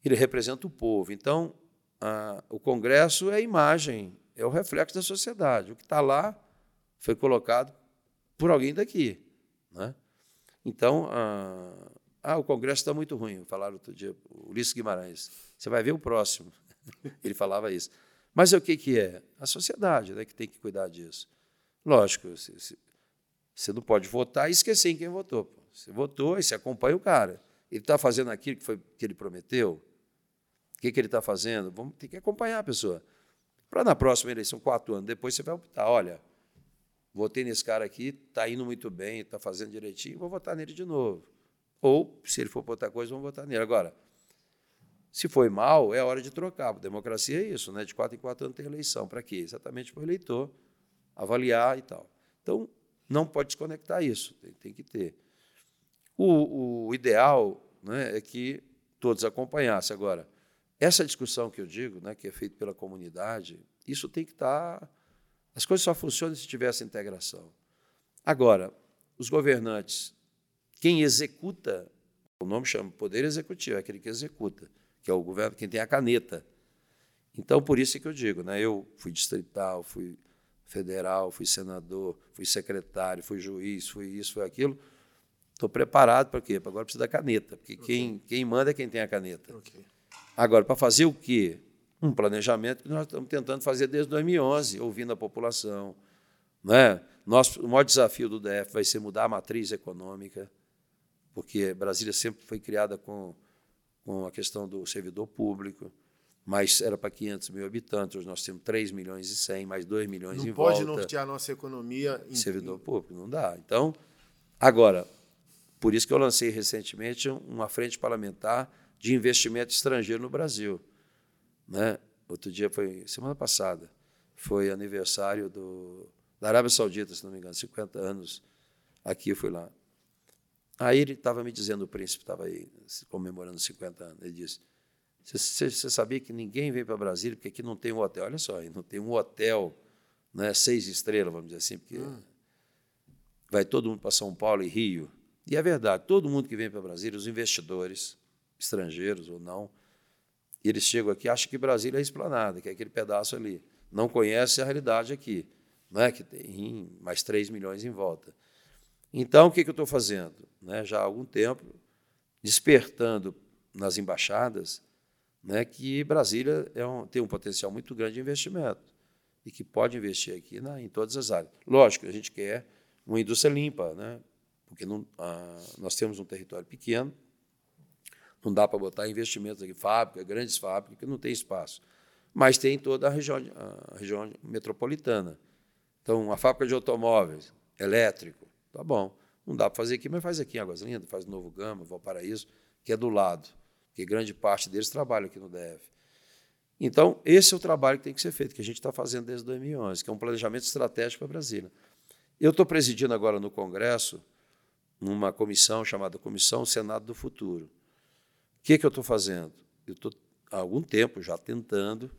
Ele representa o povo. Então, a, o Congresso é a imagem, é o reflexo da sociedade. O que está lá foi colocado por alguém daqui. Né? Então, a, ah, o Congresso está muito ruim. Falaram outro dia, Ulisses Guimarães. Você vai ver o próximo. Ele falava isso. Mas o que, que é? A sociedade né, que tem que cuidar disso. Lógico, você não pode votar e esquecer em quem votou. Você votou e você acompanha o cara. Ele está fazendo aquilo que, foi, que ele prometeu? O que, que ele está fazendo? Vamos ter que acompanhar a pessoa. Para na próxima eleição, quatro anos depois, você vai optar. Olha, votei nesse cara aqui, está indo muito bem, está fazendo direitinho, vou votar nele de novo. Ou, se ele for para outra coisa, vamos votar nele. Agora, se foi mal, é hora de trocar. Democracia é isso, né? De quatro em quatro anos tem eleição. Para quê? Exatamente para o eleitor avaliar e tal. Então, não pode desconectar isso, tem, tem que ter. O, o ideal né, é que todos acompanhassem. Agora, essa discussão que eu digo, né, que é feita pela comunidade, isso tem que estar. Tá, as coisas só funcionam se tiver essa integração. Agora, os governantes, quem executa, o nome chama Poder Executivo, é aquele que executa, que é o governo, quem tem a caneta. Então, por isso é que eu digo, né? eu fui distrital, fui federal, fui senador, fui secretário, fui juiz, fui isso, fui aquilo. Estou preparado para quê? Agora precisa da caneta, porque okay. quem, quem manda é quem tem a caneta. Okay. Agora, para fazer o quê? Um planejamento que nós estamos tentando fazer desde 2011, ouvindo a população. Né? Nosso, o maior desafio do DF vai ser mudar a matriz econômica, porque Brasília sempre foi criada com, com a questão do servidor público mas era para 500 mil habitantes, hoje nós temos 3 milhões e 100, mais 2 milhões não em volta. Não pode nortear a nossa economia em servidor público, não dá. Então, agora, por isso que eu lancei recentemente uma frente parlamentar de investimento estrangeiro no Brasil. Né? Outro dia foi, semana passada, foi aniversário do, da Arábia Saudita, se não me engano, 50 anos. Aqui eu fui lá. Aí ele estava me dizendo, o príncipe estava aí comemorando 50 anos, ele disse, você, sabia que ninguém vem para Brasília porque aqui não tem um hotel? Olha só, não tem um hotel, né, seis estrelas, vamos dizer assim, porque hum. vai todo mundo para São Paulo e Rio. E é verdade, todo mundo que vem para Brasília, os investidores, estrangeiros ou não, eles chegam aqui acham que Brasília é esplanada, que é aquele pedaço ali. Não conhece a realidade aqui, não é que tem mais 3 milhões em volta. Então, o que, que eu estou fazendo? Né, já há algum tempo, despertando nas embaixadas né, que Brasília é um, tem um potencial muito grande de investimento e que pode investir aqui na, em todas as áreas. Lógico, a gente quer uma indústria limpa, né, porque não, nós temos um território pequeno, não dá para botar investimentos aqui, fábrica, grandes fábricas, que não tem espaço. Mas tem toda a região, a região metropolitana. Então, uma fábrica de automóveis, elétrico, tá bom. Não dá para fazer aqui, mas faz aqui em Águas Lindas, faz no Novo Gama, Valparaíso, que é do lado porque grande parte deles trabalha aqui no DF. Então, esse é o trabalho que tem que ser feito, que a gente está fazendo desde 2011, que é um planejamento estratégico para Brasília. Eu estou presidindo agora no Congresso uma comissão chamada Comissão Senado do Futuro. O que, que eu estou fazendo? Eu estou há algum tempo já tentando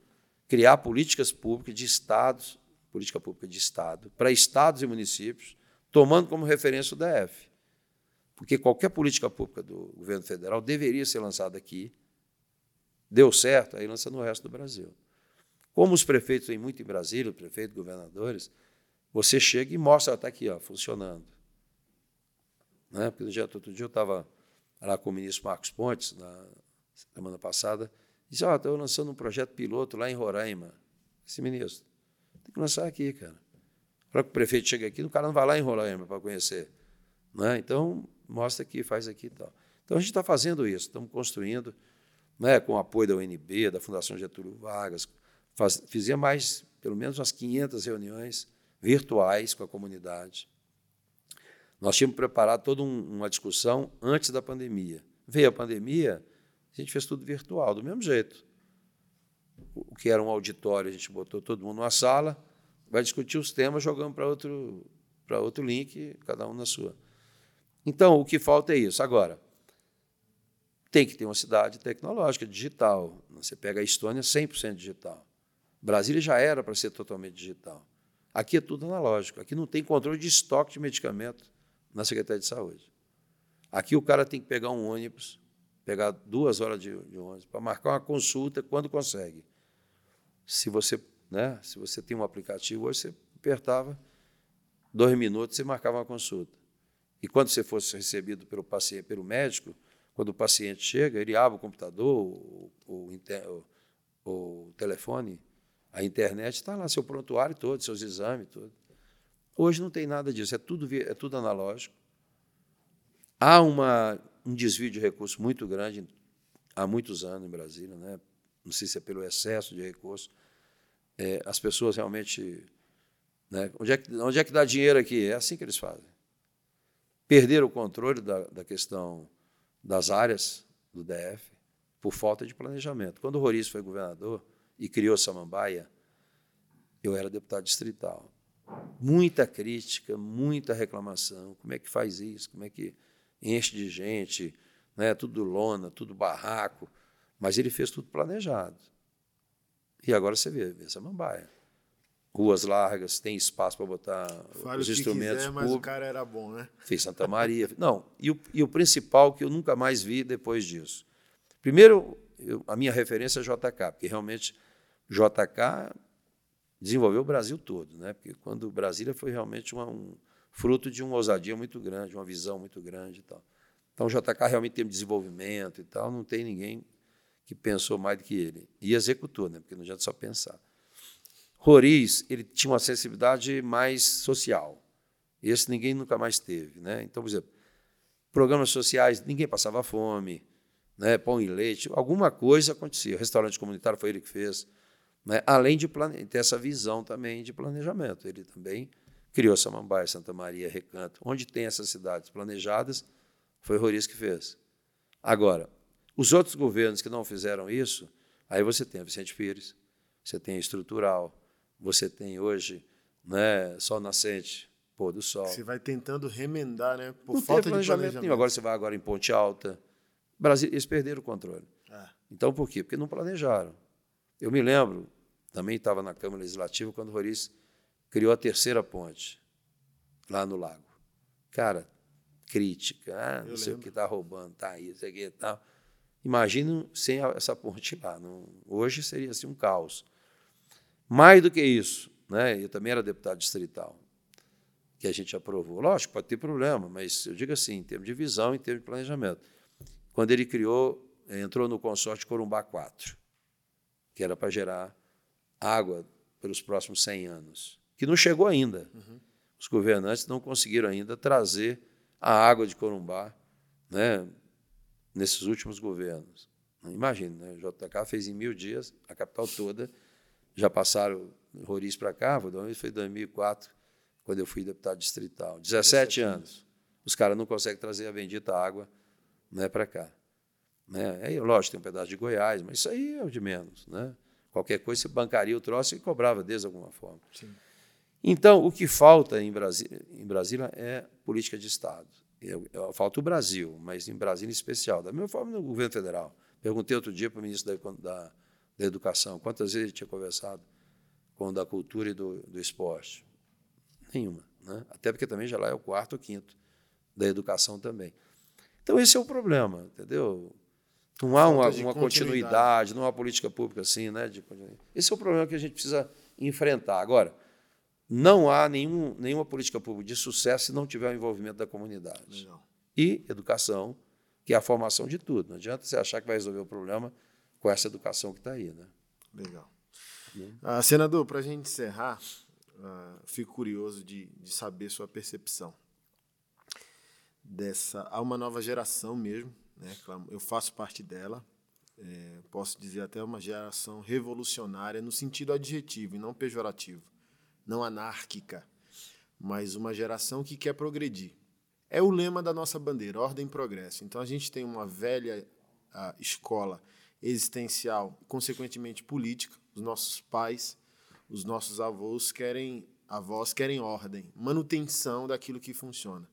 criar políticas públicas de estados, política pública de estado, para estados e municípios, tomando como referência o DF porque qualquer política pública do governo federal deveria ser lançada aqui. Deu certo, aí lança no resto do Brasil. Como os prefeitos têm muito em Brasília, prefeitos, governadores, você chega e mostra, está aqui, ó, funcionando. Né? Porque dia, outro dia eu estava lá com o ministro Marcos Pontes, na semana passada, e disse, oh, estou lançando um projeto piloto lá em Roraima. Esse ministro, tem que lançar aqui, cara. Para que o prefeito chega aqui, o cara não vai lá em Roraima para conhecer. Né? Então, mostra aqui, faz aqui e tal. Então a gente está fazendo isso, estamos construindo, né, com o apoio da UNB, da Fundação Getúlio Vargas, faz, fizia mais, pelo menos umas 500 reuniões virtuais com a comunidade. Nós tínhamos preparado toda um, uma discussão antes da pandemia. Veio a pandemia, a gente fez tudo virtual, do mesmo jeito. O que era um auditório, a gente botou todo mundo numa sala, vai discutir os temas, jogamos para outro, outro link, cada um na sua. Então, o que falta é isso. Agora, tem que ter uma cidade tecnológica, digital. Você pega a Estônia, 100% digital. Brasília já era para ser totalmente digital. Aqui é tudo analógico. Aqui não tem controle de estoque de medicamento na Secretaria de Saúde. Aqui o cara tem que pegar um ônibus, pegar duas horas de, de ônibus para marcar uma consulta quando consegue. Se você, né, se você tem um aplicativo, hoje você apertava dois minutos e marcava uma consulta. E quando você fosse recebido pelo paciente, pelo médico, quando o paciente chega, ele abre o computador, o, telefone, a internet, está lá seu prontuário todo, seus exames, tudo. Hoje não tem nada disso, é tudo, é tudo analógico. Há uma, um desvio de recursos muito grande há muitos anos em Brasília, né? não sei se é pelo excesso de recursos. É, as pessoas realmente. Né? Onde, é que, onde é que dá dinheiro aqui? É assim que eles fazem perderam o controle da, da questão das áreas do DF por falta de planejamento. Quando o Roriz foi governador e criou Samambaia, eu era deputado distrital. Muita crítica, muita reclamação. Como é que faz isso? Como é que enche de gente? Né? Tudo lona, tudo barraco. Mas ele fez tudo planejado. E agora você vê, vê Samambaia ruas largas, tem espaço para botar os instrumentos quiser, mas públicos. o cara era bom, né? Fez Santa Maria. Não, e o, e o principal que eu nunca mais vi depois disso. Primeiro, eu, a minha referência é JK, porque realmente JK desenvolveu o Brasil todo, né? Porque quando Brasília foi realmente uma, um fruto de uma ousadia muito grande, uma visão muito grande e tal. Então o JK realmente tem desenvolvimento e tal, não tem ninguém que pensou mais do que ele. E executou, né? Porque não adianta só pensar. Roriz, ele tinha uma sensibilidade mais social. Esse ninguém nunca mais teve, né? Então, por exemplo, programas sociais, ninguém passava fome, né? Pão e leite, alguma coisa acontecia. O restaurante comunitário foi ele que fez, né? Além de ter essa visão também de planejamento, ele também criou Samambaia, Santa Maria, Recanto, onde tem essas cidades planejadas, foi Roriz que fez. Agora, os outros governos que não fizeram isso, aí você tem a Vicente Pires, você tem a Estrutural, você tem hoje né, Sol Nascente, Pôr do Sol. Você vai tentando remendar, né? Por não falta planejamento de planejamento. Nenhum. Agora você vai agora em Ponte Alta. Brasil, eles perderam o controle. É. Então, por quê? Porque não planejaram. Eu me lembro, também estava na Câmara Legislativa, quando o Roriz criou a terceira ponte, lá no lago. Cara, crítica, ah, não Eu sei lembro. o que está roubando, tá aí, sei o que tal. Imagina sem essa ponte lá. Não, hoje seria assim um caos. Mais do que isso, né? eu também era deputado distrital, que a gente aprovou. Lógico, pode ter problema, mas eu digo assim, em termos de visão, em termos de planejamento. Quando ele criou, entrou no consórcio Corumbá 4, que era para gerar água pelos próximos 100 anos, que não chegou ainda. Uhum. Os governantes não conseguiram ainda trazer a água de Corumbá né, nesses últimos governos. Imagina, né? o JK fez em mil dias, a capital toda, já passaram Roriz para cá, foi em 2004, quando eu fui deputado distrital. 17 anos. Os caras não conseguem trazer a bendita água né, para cá. Né? Aí, lógico, tem um pedaço de Goiás, mas isso aí é o de menos. Né? Qualquer coisa você bancaria o troço e cobrava desde alguma forma. Sim. Então, o que falta em Brasília, em Brasília é política de Estado. Eu, eu, falta o Brasil, mas em Brasília em especial. Da mesma forma no governo federal. Perguntei outro dia para o ministro da, da, da, Educação quantas vezes ele tinha conversado com o da Cultura e do, do Esporte. Nenhuma. Né? Até porque também já lá é o quarto ou quinto da Educação também. Então, esse é o problema, entendeu? Não há uma, uma continuidade, não há política pública assim. Né, de, esse é o problema que a gente precisa enfrentar. Agora, não há nenhum, nenhuma política pública de sucesso se não tiver o envolvimento da comunidade. Legal. E educação, que é a formação de tudo. Não adianta você achar que vai resolver o problema com essa educação que está aí. Né? Legal. Uh, senador, para a gente encerrar, uh, fico curioso de, de saber sua percepção dessa. Há uma nova geração mesmo, né? eu faço parte dela. É, posso dizer até uma geração revolucionária no sentido adjetivo e não pejorativo não anárquica, mas uma geração que quer progredir. É o lema da nossa bandeira, ordem e progresso. Então a gente tem uma velha escola existencial, consequentemente política. Os nossos pais, os nossos avós querem avós querem ordem, manutenção daquilo que funciona.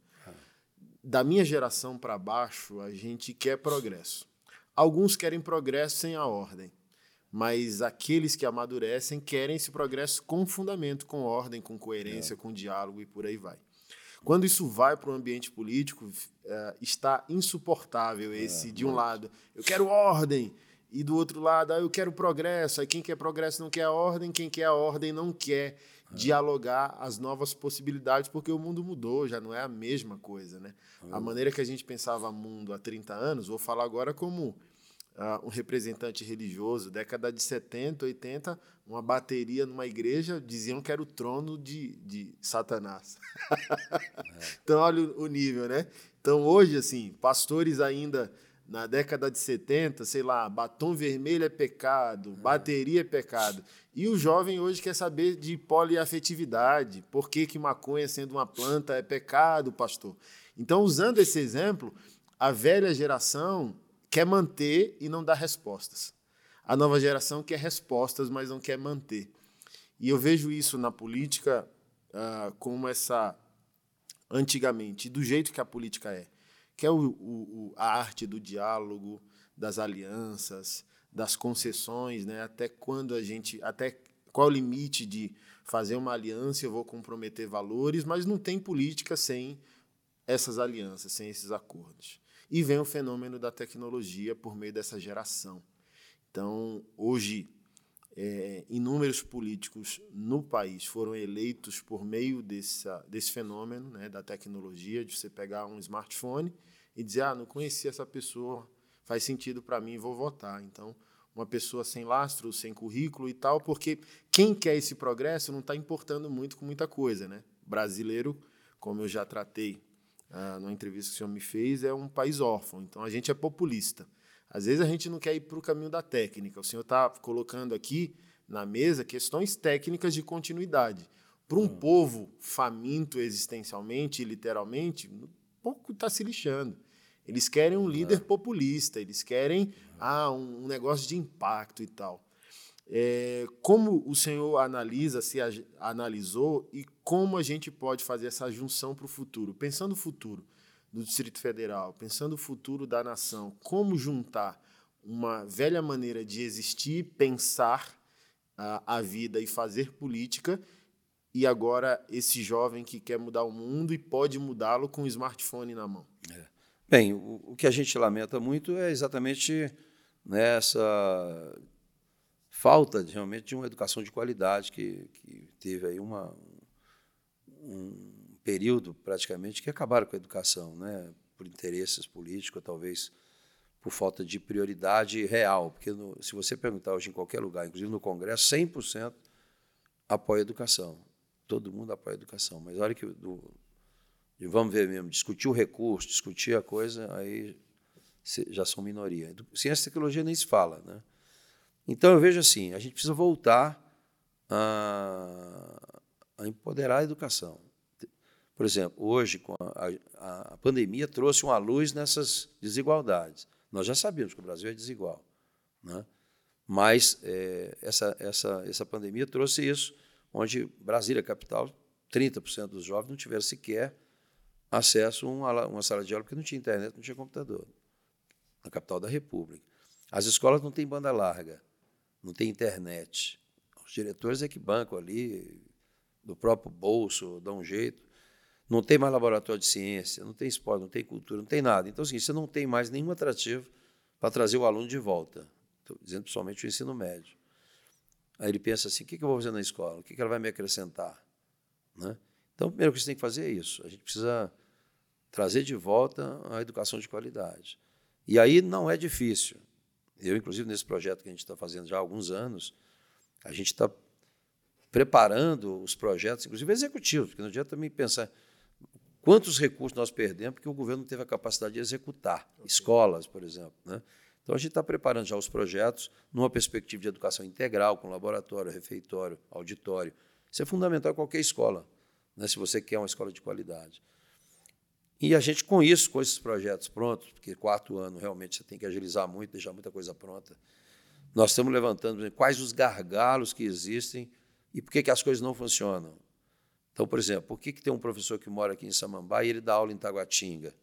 Da minha geração para baixo, a gente quer progresso. Alguns querem progresso sem a ordem mas aqueles que amadurecem querem esse progresso com fundamento, com ordem, com coerência, é. com diálogo e por aí vai. Quando isso vai para o ambiente político, uh, está insuportável esse, é, de um lado, eu quero ordem, e do outro lado, ah, eu quero progresso. Aí quem quer progresso não quer a ordem, quem quer a ordem não quer é. dialogar as novas possibilidades, porque o mundo mudou, já não é a mesma coisa. Né? É. A maneira que a gente pensava mundo há 30 anos, vou falar agora como uh, um representante religioso, década de 70, 80, uma bateria numa igreja, diziam que era o trono de, de Satanás. então, olha o, o nível, né? Então, hoje, assim, pastores ainda na década de 70, sei lá, batom vermelho é pecado, é. bateria é pecado. E o jovem hoje quer saber de poliafetividade. Por que, que maconha, sendo uma planta, é pecado, pastor? Então, usando esse exemplo, a velha geração quer manter e não dá respostas. A nova geração quer respostas, mas não quer manter. E eu vejo isso na política uh, como essa. Antigamente, do jeito que a política é, que é o, o, a arte do diálogo, das alianças, das concessões, né? até quando a gente. até qual o limite de fazer uma aliança, eu vou comprometer valores, mas não tem política sem essas alianças, sem esses acordos. E vem o fenômeno da tecnologia por meio dessa geração. Então, hoje, é, inúmeros políticos no país foram eleitos por meio desse, desse fenômeno né, da tecnologia, de você pegar um smartphone e dizer, ah, não conheci essa pessoa, faz sentido para mim, vou votar. Então, uma pessoa sem lastro, sem currículo e tal, porque quem quer esse progresso não está importando muito com muita coisa. Né? Brasileiro, como eu já tratei ah, numa entrevista que o senhor me fez, é um país órfão, então a gente é populista. Às vezes a gente não quer ir para o caminho da técnica. O senhor está colocando aqui na mesa questões técnicas de continuidade. Para um hum. povo faminto existencialmente e literalmente, pouco está se lixando. Eles querem um líder é. populista, eles querem ah, um, negócio de impacto e tal. É, como o senhor analisa, se a, analisou e como a gente pode fazer essa junção para o futuro? Pensando no futuro, do Distrito Federal, pensando o futuro da nação, como juntar uma velha maneira de existir, pensar a, a vida e fazer política e agora esse jovem que quer mudar o mundo e pode mudá-lo com o smartphone na mão? É. Bem, o, o, que a gente lamenta muito é exatamente né, essa falta de, realmente de uma educação de qualidade que, que teve aí uma, um período praticamente que acabaram com a educação, né? por interesses políticos, talvez por falta de prioridade real. Porque no, se você perguntar hoje em qualquer lugar, inclusive no Congresso, 100% apoia a educação. Todo mundo apoia a educação. Mas olha que do, vamos ver mesmo, discutir o recurso, discutir a coisa, aí já são minoria. Ciência e tecnologia nem se fala. Né? Então eu vejo assim, a gente precisa voltar a, a empoderar a educação. Por exemplo, hoje, a, a, a, pandemia, trouxe uma luz nessas desigualdades. Nós já sabíamos que o Brasil é desigual. Né? Mas é, essa, essa, essa pandemia trouxe isso, onde Brasília, capital, 30% dos jovens não tiveram sequer acesso a uma, uma sala de aula, porque não tinha internet, não tinha computador. Na capital da República. As escolas não têm banda larga, não tem internet. Os diretores é que bancam ali, do próprio bolso, dão um jeito. Não tem mais laboratório de ciência, não tem esporte, não tem cultura, não tem nada. Então, assim, você não tem mais nenhum atrativo para trazer o aluno de volta. Estou dizendo principalmente o ensino médio. Aí ele pensa assim: o que eu vou fazer na escola? O que ela vai me acrescentar? Né? Então, primeiro que você tem que fazer é isso. A gente precisa trazer de volta a educação de qualidade. E aí não é difícil. Eu, inclusive, nesse projeto que a gente está fazendo já há alguns anos, a gente está preparando os projetos, inclusive executivos, porque não adianta também pensar Quantos recursos nós perdemos porque o governo não teve a capacidade de executar? Escolas, por exemplo. Né? Então, a gente está preparando já os projetos numa perspectiva de educação integral, com laboratório, refeitório, auditório. Isso é fundamental em qualquer escola, né? se você quer uma escola de qualidade. E a gente, com isso, com esses projetos prontos, porque quatro anos realmente você tem que agilizar muito, deixar muita coisa pronta, nós estamos levantando quais os gargalos que existem e por que, que as coisas não funcionam. Então, por exemplo, por que, que tem um professor que mora aqui em Samambaia e ele dá aula em Taguatinga?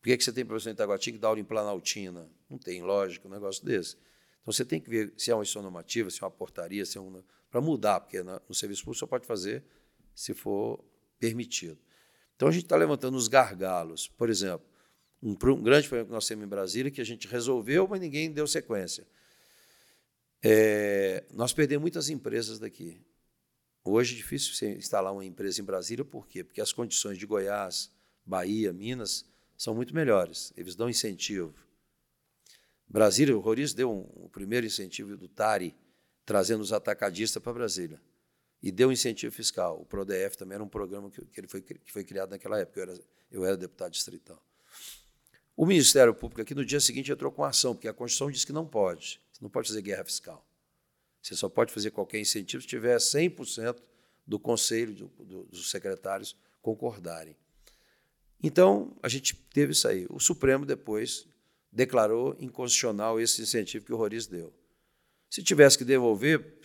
Por que, que você tem professor em Taguatinga que dá aula em Planaltina? Não tem lógica um negócio desse. Então, você tem que ver se é uma normativa, se é uma portaria, se é uma... para mudar, porque no serviço público só pode fazer se for permitido. Então, a gente está levantando os gargalos. Por exemplo, um, um, grande problema que nós temos em Brasília, que a gente resolveu, mas ninguém deu sequência. É, nós perdemos muitas empresas daqui. Hoje é difícil você instalar uma empresa em Brasília, por quê? Porque as condições de Goiás, Bahia, Minas são muito melhores. Eles dão incentivo. Brasília, o Roriz deu um, o primeiro incentivo do TARI, trazendo os atacadistas para Brasília. E deu incentivo fiscal. O PRODF também era um programa que, que, ele foi, que foi criado naquela época. Eu era, eu era deputado distrital. O Ministério Público aqui no dia seguinte entrou com ação, porque a Constituição diz que não pode. Você não pode fazer guerra fiscal. Você só pode fazer qualquer incentivo se tiver 100% do conselho, do, do, dos secretários concordarem. Então, a gente teve isso aí. O Supremo depois declarou inconstitucional esse incentivo que o Roriz deu. Se tivesse que devolver,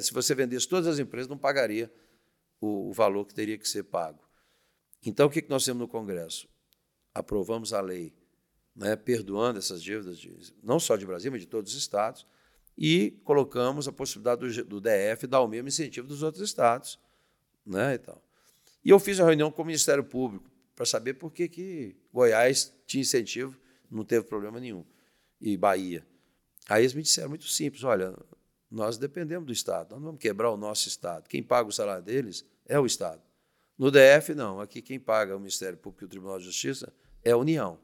se você vendesse todas as empresas, não pagaria o, o valor que teria que ser pago. Então, o que nós temos no Congresso? Aprovamos a lei, né, perdoando essas dívidas, de, não só de Brasília, mas de todos os estados, e colocamos a possibilidade do, do DF dar o mesmo incentivo dos outros estados. Né, e, tal. e eu fiz uma reunião com o Ministério Público para saber por que, que Goiás tinha incentivo, não teve problema nenhum, e Bahia. Aí eles me disseram muito simples: olha, nós dependemos do Estado. Nós não vamos quebrar o nosso Estado. Quem paga o salário deles é o Estado. No DF, não. Aqui quem paga o Ministério Público e o Tribunal de Justiça é a União.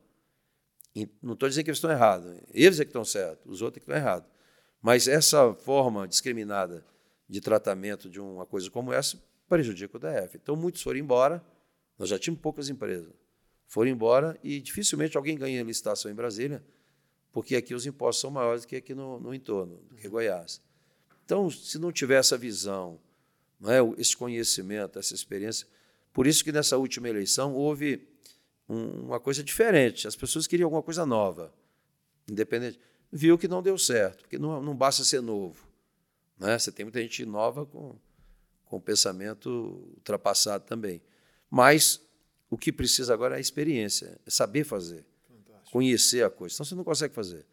E não estou dizendo que eles estão errados. Eles é que estão certos, os outros é que estão errados. Mas essa forma discriminada de tratamento de uma coisa como essa prejudica o DF. Então, muitos foram embora. Nós já tínhamos poucas empresas. Foram embora e dificilmente alguém ganha licitação em Brasília, porque aqui os impostos são maiores do que aqui no, no entorno, do que Goiás. Então, se não tiver essa visão, não é, esse conhecimento, essa experiência, por isso que nessa última eleição houve um, uma coisa diferente. As pessoas queriam alguma coisa nova, independente. Viu que não deu certo, porque não, não basta ser novo. Né? Você tem muita gente nova com, com pensamento ultrapassado também. Mas o que precisa agora é a experiência, é saber fazer. Conhecer a coisa. Então você não consegue fazer.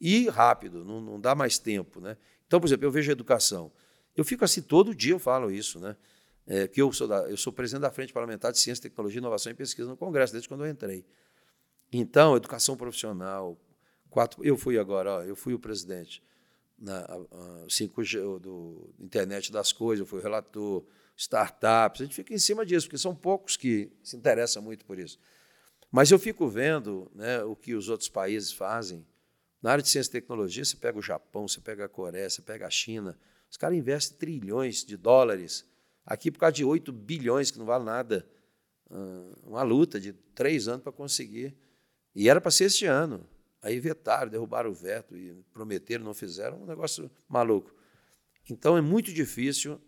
E rápido, não, não dá mais tempo. Né? Então, por exemplo, eu vejo a educação. Eu fico assim, todo dia eu falo isso, né? É, que eu sou, da, eu sou presidente da Frente Parlamentar de Ciência, Tecnologia, Inovação e Pesquisa no Congresso, desde quando eu entrei. Então, educação profissional, quatro, eu fui agora, ó, eu fui o presidente na a, a 5G, do Internet das Coisas, eu fui o relator, startups, a gente fica em cima disso, porque são poucos que se interessam muito por isso. Mas eu fico vendo né, o que os outros países fazem. Na área de ciência e tecnologia, você pega o Japão, você pega a Coreia, você pega a China, os caras investem trilhões de dólares. Aqui, por causa de 8 bilhões, que não vale nada, uma luta de três anos para conseguir. E era para ser este ano. Aí vetaram, derrubaram o veto e prometeram, não fizeram, um negócio maluco. Então é muito difícil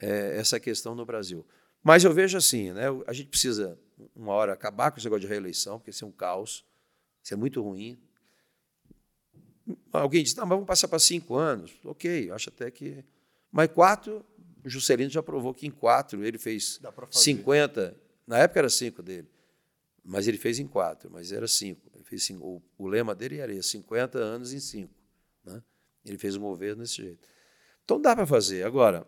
é, essa questão no Brasil. Mas eu vejo assim, né, a gente precisa, uma hora, acabar com esse negócio de reeleição, porque isso é um caos, isso é muito ruim. Alguém diz, não, mas vamos passar para cinco anos. Ok, acho até que. Mas quatro, o Juscelino já provou que em quatro ele fez 50. Na época era cinco dele, mas ele fez em quatro, mas era cinco. Ele fez cinco. O, o lema dele era 50 anos em cinco. Né? Ele fez o mover desse jeito. Então dá para fazer. Agora,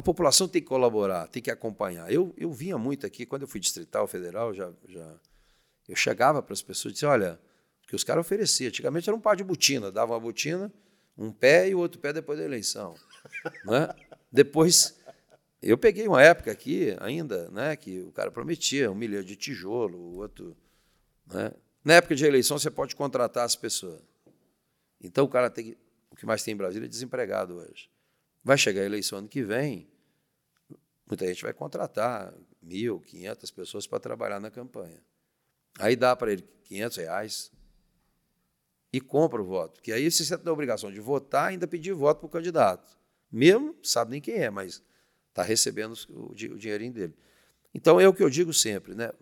a população tem que colaborar, tem que acompanhar. Eu, eu vinha muito aqui, quando eu fui distrital federal, já, já eu chegava para as pessoas e dizia, olha, que os caras ofereciam. Antigamente era um par de botina, dava uma botina, um pé e o outro pé depois da eleição. né? Depois, eu peguei uma época aqui ainda, né, que o cara prometia um milhão de tijolo, o outro. Né? Na época de eleição, você pode contratar as pessoas. Então o cara tem. O que mais tem em Brasília é desempregado hoje. Vai chegar a eleição ano que vem, muita gente vai contratar mil, quinhentas pessoas para trabalhar na campanha. Aí dá para ele quinhentos reais e compra o voto. Porque aí você sente a obrigação de votar e ainda pedir voto para o candidato. Mesmo, sabe nem quem é, mas está recebendo o, dinheirinho dele. Então é o que eu digo sempre, né?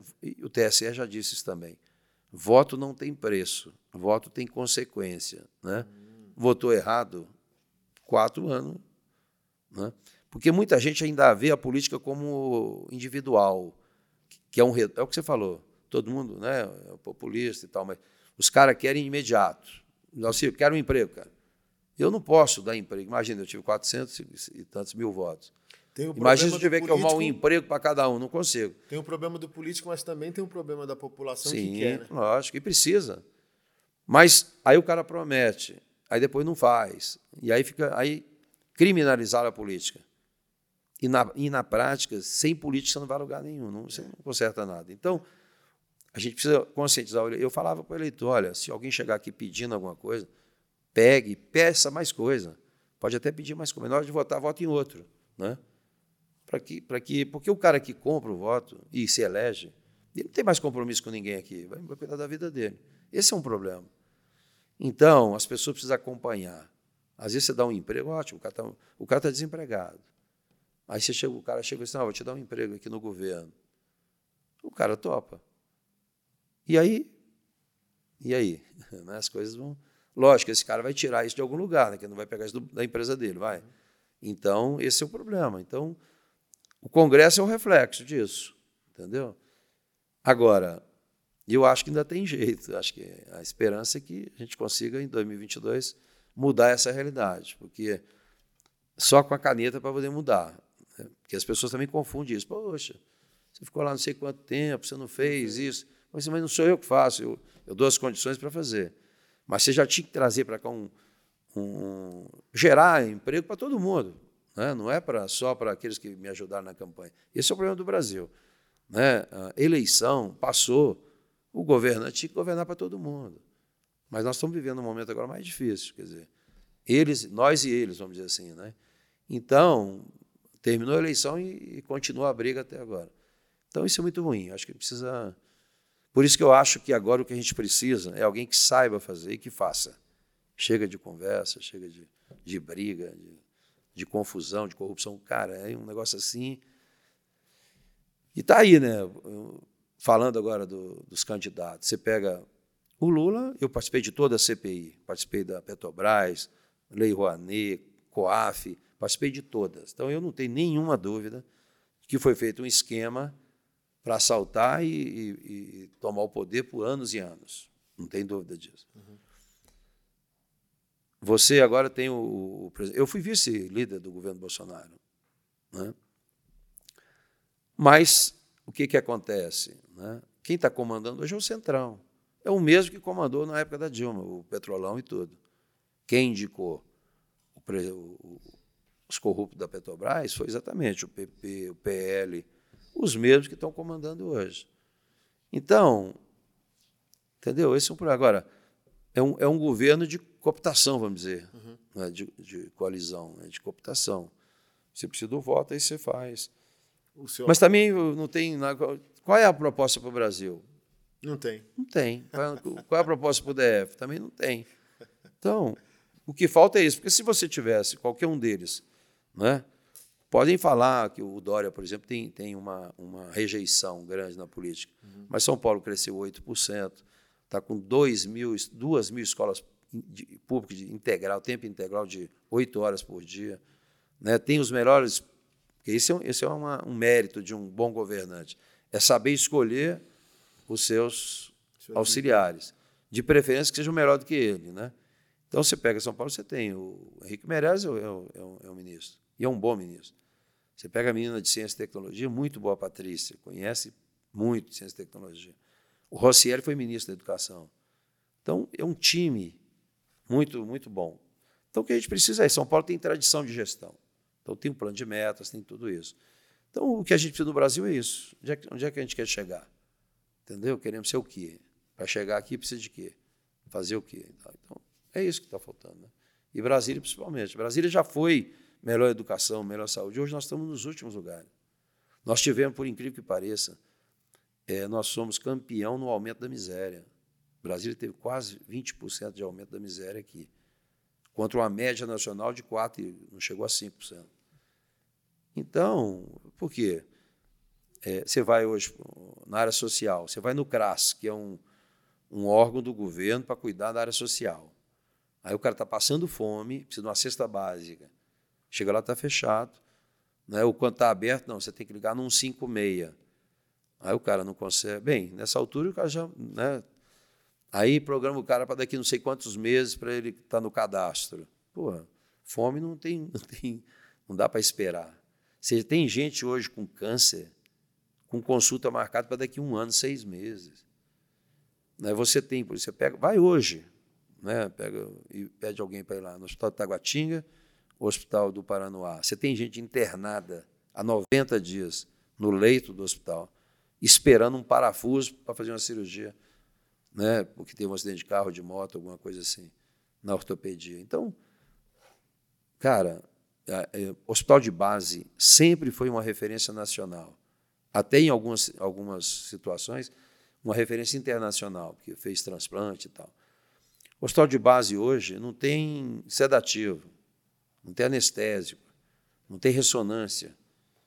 o TSE já disse isso também. Voto não tem preço, voto tem consequência. Né? Votou errado, quatro anos né? Porque muita gente ainda vê a política como individual, que é, um, é o que você falou, todo mundo né, é populista e tal, mas os caras querem imediato. Eu quero um emprego, cara. Eu não posso dar emprego. Imagina, eu tive 400 e tantos mil votos. Imagina se eu tiver que arrumar um emprego para cada um, não consigo. Tem o problema do político, mas também tem o problema da população Sim, que quer. Né? lógico, e precisa. Mas aí o cara promete, aí depois não faz. E aí fica. Aí criminalizar a política. E na, e na prática, sem política você não vai a lugar nenhum, não, você não conserta nada. Então, a gente precisa conscientizar. Eu falava para o eleitor: olha, se alguém chegar aqui pedindo alguma coisa, pegue, peça mais coisa. Pode até pedir mais coisa. Na hora de votar, vote em outro. Né? Para que, que, porque o cara que compra o voto e se elege, ele não tem mais compromisso com ninguém aqui, vai, vai cuidar da vida dele. Esse é um problema. Então, as pessoas precisam acompanhar. Às vezes você dá um emprego, ótimo, o cara está tá desempregado. Aí você chega, o cara chega e diz, não, vou te dar um emprego aqui no governo. O cara topa. E aí? E aí? Né, as coisas vão. Lógico, esse cara vai tirar isso de algum lugar, né? que não vai pegar isso da empresa dele, vai. Então, esse é o problema. Então, o Congresso é um reflexo disso, entendeu? Agora, eu acho que ainda tem jeito. Acho que a esperança é que a gente consiga, em 2022, mudar essa realidade, porque só com a caneta para poder mudar. Porque as pessoas também confundem isso. Poxa, você ficou lá não sei quanto tempo, você não fez isso. Mas, não sou eu que faço, eu, eu dou as condições para fazer. Mas você já tinha que trazer para cá um, um, gerar emprego para todo mundo. Né? Não é pra, só para aqueles que me ajudaram na campanha. Esse é o problema do Brasil. Né? A eleição passou, o governante tinha que governar para todo mundo. Mas nós estamos vivendo um momento agora mais difícil, quer dizer, eles, nós e eles, vamos dizer assim, né? Então, terminou a eleição e, e continua a briga até agora. Então, isso é muito ruim. Acho que precisa. Por isso que eu acho que agora o que a gente precisa é alguém que saiba fazer e que faça. Chega de conversa, chega de, de briga, de, de confusão, de corrupção. Cara, é um negócio assim. E está aí, né? Falando agora do, dos candidatos. Você pega o Lula, eu participei de toda a CPI, participei da Petrobras, Lei Rouanet, COAF, participei de todas. Então eu não tenho nenhuma dúvida que foi feito um esquema para assaltar e, e, e, tomar o poder por anos e anos. Não tem dúvida disso. Uhum. Você agora tem o, o Eu fui vice-líder do governo Bolsonaro. Né? Mas o que, que acontece? Né? Quem está comandando hoje é o Centrão. É o mesmo que comandou na época da Dilma, o Petrolão e tudo. Quem indicou o, o, os corruptos da Petrobras foi exatamente o PP, o PL, os mesmos que estão comandando hoje. Então, entendeu? Esse é um problema. Agora, é um, é um governo de cooptação, vamos dizer, uhum. né? de, de, coalizão, né? de cooptação. Você precisa do voto, aí você faz. Mas também não tem. Qual é a proposta para o Brasil? Não tem. Não tem. Qual é a proposta para o DF? Também não tem. Então, o que falta é isso. Porque se você tivesse qualquer um deles, né, podem falar que o Dória, por exemplo, tem, tem uma, uma rejeição grande na política. Uhum. Mas São Paulo cresceu 8%, está com 2 mil, 2 mil escolas públicas de integral, tempo integral de 8 horas por dia. Né, tem os melhores. Esse é, esse é uma, um mérito de um bom governante. É saber escolher os seus auxiliares. De preferência que sejam melhor do que ele. Né? Então, você pega São Paulo, você tem o Henrique Meirelles, é o, é o, é o ministro, e é um bom ministro. Você pega a menina de Ciência e Tecnologia, muito boa Patrícia, conhece muito Ciência e Tecnologia. O Rossielli foi ministro da Educação. Então, é um time muito, muito bom. Então, o que a gente precisa é, São Paulo tem tradição de gestão. Então, tem um plano de metas, tem tudo isso. Então, o que a gente precisa no Brasil é isso. Onde é que, onde é que a gente quer chegar? Entendeu? Queremos ser o quê? Para chegar aqui precisa de quê? Fazer o quê? Então, é isso que está faltando. Né? E Brasília, principalmente. Brasília já foi melhor educação, melhor saúde. Hoje nós estamos nos últimos lugares. Nós tivemos, por incrível que pareça, é, nós somos campeão no aumento da miséria. Brasília teve quase 20% de aumento da miséria aqui, contra uma média nacional de 4%, não chegou a 5%. Então, por quê? É, você vai hoje na área social, você vai no CRAS, que é um, um órgão do governo para cuidar da área social. Aí o cara está passando fome, precisa de uma cesta básica. Chega lá, está fechado. Né? O quanto está aberto, não, você tem que ligar num 56. Aí o cara não consegue. Bem, nessa altura o cara já. Né? Aí programa o cara para daqui não sei quantos meses para ele estar tá no cadastro. Pô, fome não tem, não tem, não dá para esperar. Você tem gente hoje com câncer com consulta marcada para daqui um ano, seis meses. Né? Você tem, você pega, vai hoje, né? pega e pede alguém para ir lá no Hospital de Taguatinga, Hospital do Paranoá. Você tem gente internada há 90 dias no leito do hospital, esperando um parafuso para fazer uma cirurgia, né? porque teve um acidente de carro, de moto, alguma coisa assim, na ortopedia. Então, cara, é, hospital de base sempre foi uma referência nacional até em algumas, algumas situações, uma referência internacional, que fez transplante e tal. O hospital de base hoje não tem sedativo, não tem anestésico, não tem ressonância.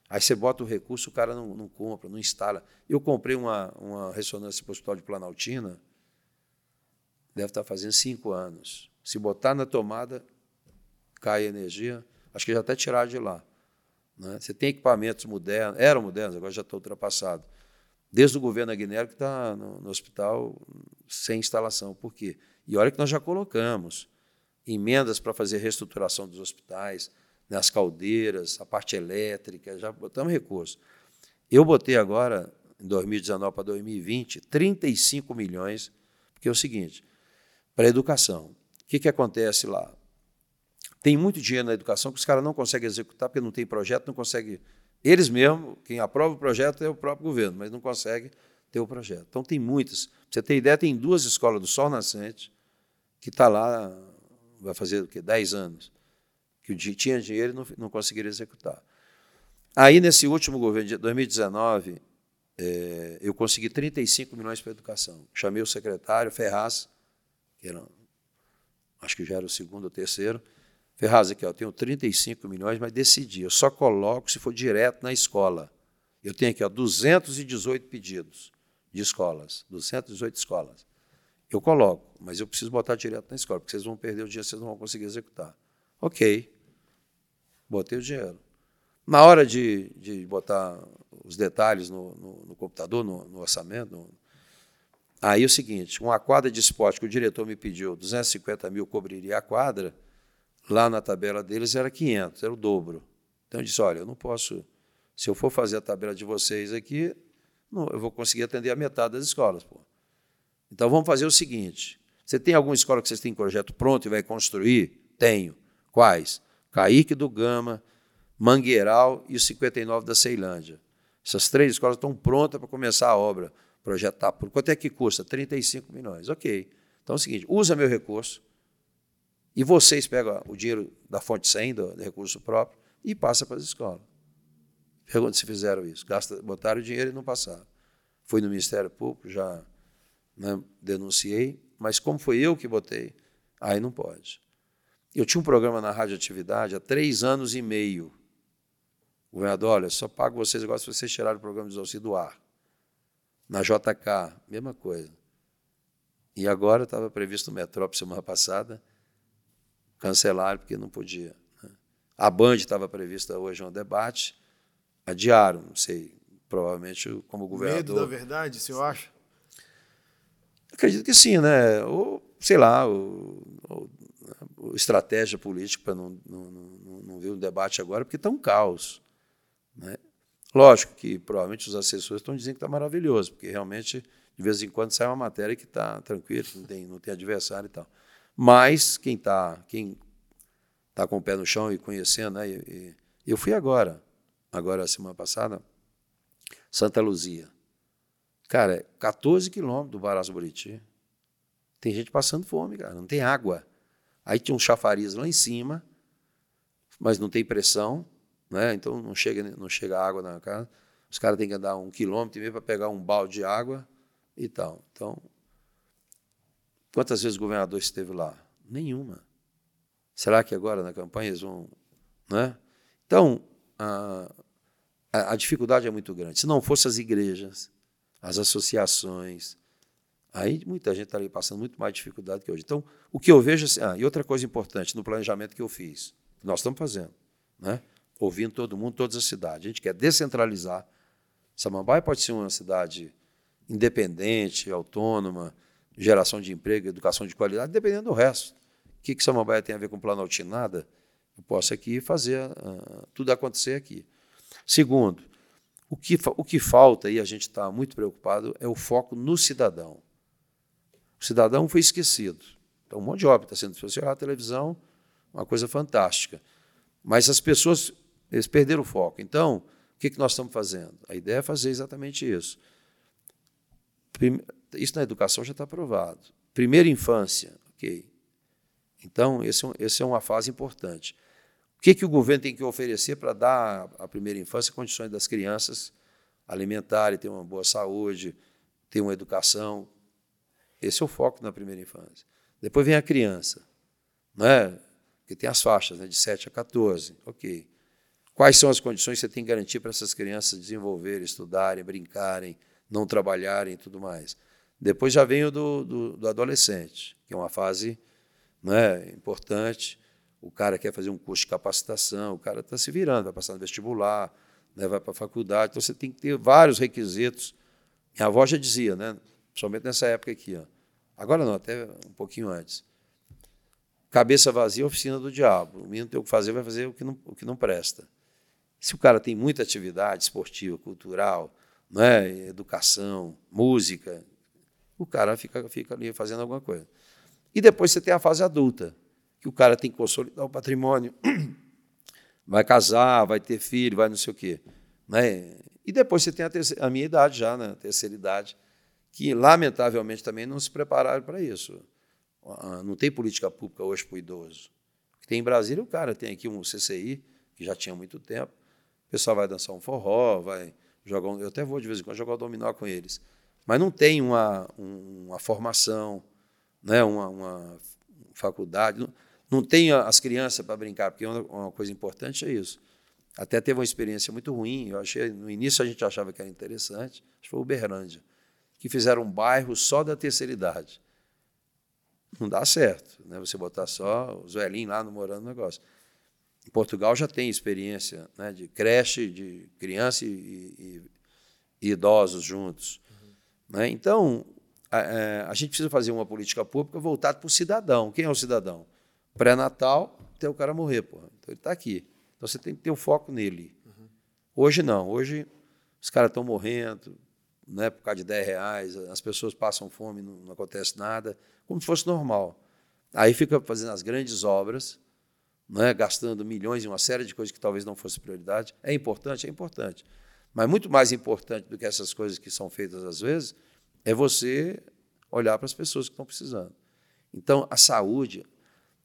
Aí você bota o recurso, o cara não, não compra, não instala. Eu comprei uma, uma ressonância para o hospital de Planaltina, deve estar fazendo cinco anos. Se botar na tomada, cai a energia, acho que já até tirar de lá. Né? Você tem equipamentos modernos, eram modernos, agora já estão ultrapassados. Desde o governo Aguinaldo que está no, no, hospital sem instalação. Por quê? E olha que nós já colocamos emendas para fazer reestruturação dos hospitais, né, as caldeiras, a parte elétrica, já botamos recursos. Eu botei agora, em 2019 para 2020, 35 milhões, porque é o seguinte, para a educação. O que, que acontece lá? Tem muito dinheiro na educação que os caras não conseguem executar porque não tem projeto, não consegue. Eles mesmos, quem aprova o projeto é o próprio governo, mas não consegue ter o projeto. Então tem muitas. Pra você ter ideia, tem duas escolas do Sol Nascente que está lá, vai fazer o quê? 10 anos, que tinha dinheiro e não, não conseguiram executar. Aí, nesse último governo de 2019, é, eu consegui 35 milhões para a educação. Chamei o secretário, Ferraz, que era, acho que já era o segundo ou terceiro. Ferraz, aqui, eu tenho 35 milhões, mas decidi, eu só coloco se for direto na escola. Eu tenho aqui ó, 218 pedidos de escolas, 218 escolas. Eu coloco, mas eu preciso botar direto na escola, porque vocês vão perder o dinheiro, vocês não vão conseguir executar. Ok, botei o dinheiro. Na hora de, de botar os detalhes no, no, no computador, no, no orçamento, aí é o seguinte, uma quadra de esporte que o diretor me pediu, 250 mil cobriria a quadra, lá na tabela deles era 500, era o dobro. Então eu disse, olha, eu não posso, se eu for fazer a tabela de vocês aqui, não, eu vou conseguir atender a metade das escolas. Pô. Então vamos fazer o seguinte, você tem alguma escola que vocês têm projeto pronto e vai construir? Tenho. Quais? Caíque do Gama, Mangueiral e o 59 da Ceilândia. Essas três escolas estão prontas para começar a obra. Está por quanto é que custa? 35 milhões. Ok. Então é o seguinte: usa meu recurso e vocês pegam o dinheiro da fonte 100, do, do recurso próprio, e passa para as escolas. Pergunta se fizeram isso. Gasta, botaram o dinheiro e não passaram. Fui no Ministério Público, já né, denunciei, mas como foi eu que botei, aí não pode. Eu tinha um programa na radioatividade há três anos e meio governador, olha, só pago vocês agora se vocês tirarem o programa de auxílio do ar. Na JK, mesma coisa. E agora estava previsto no Metrópole semana passada, cancelaram porque não podia. Né? A Band estava prevista hoje um debate, adiaram, não sei, provavelmente como governador. Medo da verdade, se eu acho? Acredito que sim, né? Ou, sei lá, ou, ou, ou estratégia política para não, não, não, não ver o debate agora, porque está um caos. Né? Lógico que provavelmente os assessores estão dizendo que está maravilhoso, porque realmente de vez em quando sai uma matéria que está tranquilo, não tem, não tem adversário e tal. Mas quem está quem tá com o pé no chão e conhecendo, né? E, e, eu fui agora, agora semana passada, Santa Luzia. Cara, 14 é quilômetros do Baraço Buriti. Tem gente passando fome, cara, não tem água. Aí tinha um chafariz lá em cima, mas não tem pressão. Né? Então não chega, não chega água na casa. Os caras têm que andar um quilômetro e meio para pegar um balde de água e tal. Então, quantas vezes o governador esteve lá? Nenhuma. Será que agora na campanha eles vão. Né? Então, a, a dificuldade é muito grande. Se não fossem as igrejas, as associações, aí muita gente estaria passando muito mais dificuldade que hoje. Então, o que eu vejo. Assim, ah, e outra coisa importante no planejamento que eu fiz, que nós estamos fazendo, né? ouvindo todo mundo, todas as cidades. A gente quer descentralizar. Samambaia pode ser uma cidade independente, autônoma, geração de emprego, educação de qualidade, dependendo do resto. O que, que Samambaia tem a ver com Planalto? Nada. Eu posso aqui fazer uh, tudo acontecer aqui. Segundo, o que, o que falta, e a gente está muito preocupado, é o foco no cidadão. O cidadão foi esquecido. Então, um monte de obra está sendo feito. A televisão, uma coisa fantástica. Mas as pessoas eles perderam o foco. Então, o que, que nós estamos fazendo? A ideia é fazer exatamente isso. Isso na educação já está aprovado. Primeira infância, ok. Então, esse, é esse é uma fase importante. O que, que o governo tem que oferecer para dar à primeira infância condições das crianças alimentarem, ter uma boa saúde, ter uma educação? Esse é o foco na primeira infância. Depois vem a criança, não é? que tem as faixas né, de 7 a 14, ok. Quais são as condições que você tem que garantir para essas crianças desenvolverem, estudarem, brincarem, não trabalharem e tudo mais? Depois já vem o do, do, do adolescente, que é uma fase né, importante. O cara quer fazer um curso de capacitação, o cara está se virando, vai passar no vestibular, né, vai para a faculdade. Então você tem que ter vários requisitos. Minha avó já dizia, né, principalmente nessa época aqui, ó, agora não, até um pouquinho antes. Cabeça vazia, oficina do diabo. O menino tem o que fazer, vai fazer o que não, o que não presta. Se o cara tem muita atividade esportiva, cultural, né, educação, música, o cara fica, fica ali fazendo alguma coisa. E depois você tem a fase adulta, que o cara tem que consolidar o patrimônio, vai casar, vai ter filho, vai não sei o quê. Né? E depois você tem a, terceira, a minha idade já, né? terceira idade, que lamentavelmente também não se prepararam para isso. Ah, não tem política pública hoje para o idoso. Tem em Brasília, o cara tem aqui um CCI, que já tinha muito tempo. O pessoal vai dançar um forró, vai jogar um, Eu até vou de vez em quando jogar o dominó com eles. Mas não tem uma, uma formação, né? uma, uma faculdade. Não, não tem as crianças para brincar, porque uma, coisa importante é isso. Até teve uma experiência muito ruim. Eu achei, no início a gente achava que era interessante, acho que foi Uberlândia, que fizeram um bairro só da terceira idade. Não dá certo, né? Você botar só os velhinhos lá no morando no negócio. Em Portugal já tem experiência né, de creche, de criança e, e, e idosos juntos. Uhum. Né? Então, a, a, é, a, gente precisa fazer uma política pública voltada para o cidadão. Quem é o cidadão? Pré-natal, até o cara morrer. Porra. Então, ele está aqui. Então, você tem que ter o foco nele. Uhum. Hoje, não. Hoje, os caras estão morrendo né, por causa de 10 reais, as pessoas passam fome, não, não acontece nada, como se fosse normal. Aí fica fazendo as grandes obras, né, gastando milhões em uma série de coisas que talvez não fosse prioridade. É importante? É importante. Mas muito mais importante do que essas coisas que são feitas às vezes é você olhar para as pessoas que estão precisando. Então, a saúde,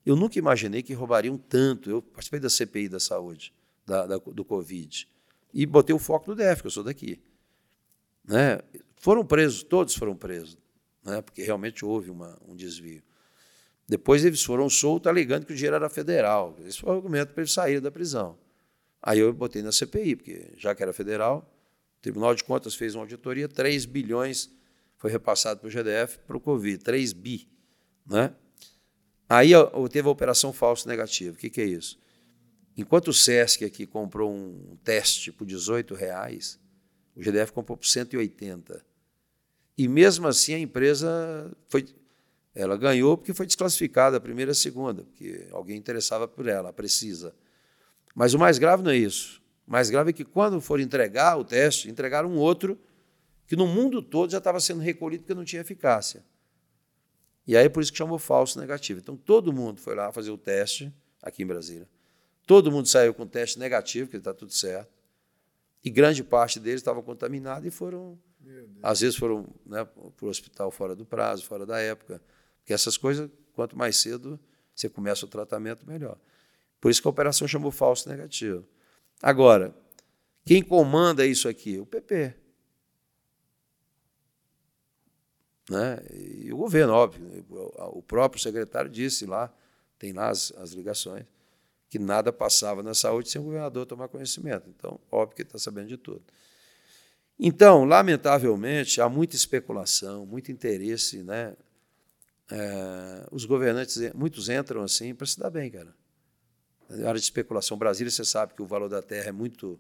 eu nunca imaginei que roubariam tanto. Eu participei da CPI da saúde, da, da, do Covid, e botei o foco no DF, que eu sou daqui. Né? Foram presos, todos foram presos, né? porque realmente houve uma, um desvio. Depois eles foram soltos alegando que o dinheiro era federal. Esse foi o argumento para eles saírem da prisão. Aí eu botei na CPI, porque já que era federal, o Tribunal de Contas fez uma auditoria, 3 bilhões foi repassado para o GDF para o Covid, 3 bi. Né? Aí teve a operação falso negativo. O que, que é isso? Enquanto o SESC aqui comprou um teste por 18 reais, o GDF comprou por 180. E mesmo assim a empresa foi ela ganhou porque foi desclassificada a primeira e a segunda, porque alguém interessava por ela, precisa. Mas o mais grave não é isso. O mais grave é que quando for entregar o teste, entregaram um outro que no mundo todo já estava sendo recolhido porque não tinha eficácia. E aí por isso que chamou falso negativo. Então todo mundo foi lá fazer o teste aqui em Brasília. Todo mundo saiu com teste negativo, que está tudo certo. E grande parte deles estava contaminado e foram, às vezes foram né, para o hospital fora do prazo, fora da época. Porque essas coisas, quanto mais cedo você começa o tratamento, melhor. Por isso que a operação chamou falso negativo. Agora, quem comanda isso aqui? O PP. Né? E o governo, óbvio. O próprio secretário disse lá, tem lá as, as ligações, que nada passava na saúde sem o governador tomar conhecimento. Então, óbvio que está sabendo de tudo. Então, lamentavelmente, há muita especulação, muito interesse né, é, os governantes, muitos entram assim para se dar bem, cara. Na área de especulação. Brasília, você sabe que o valor da terra é muito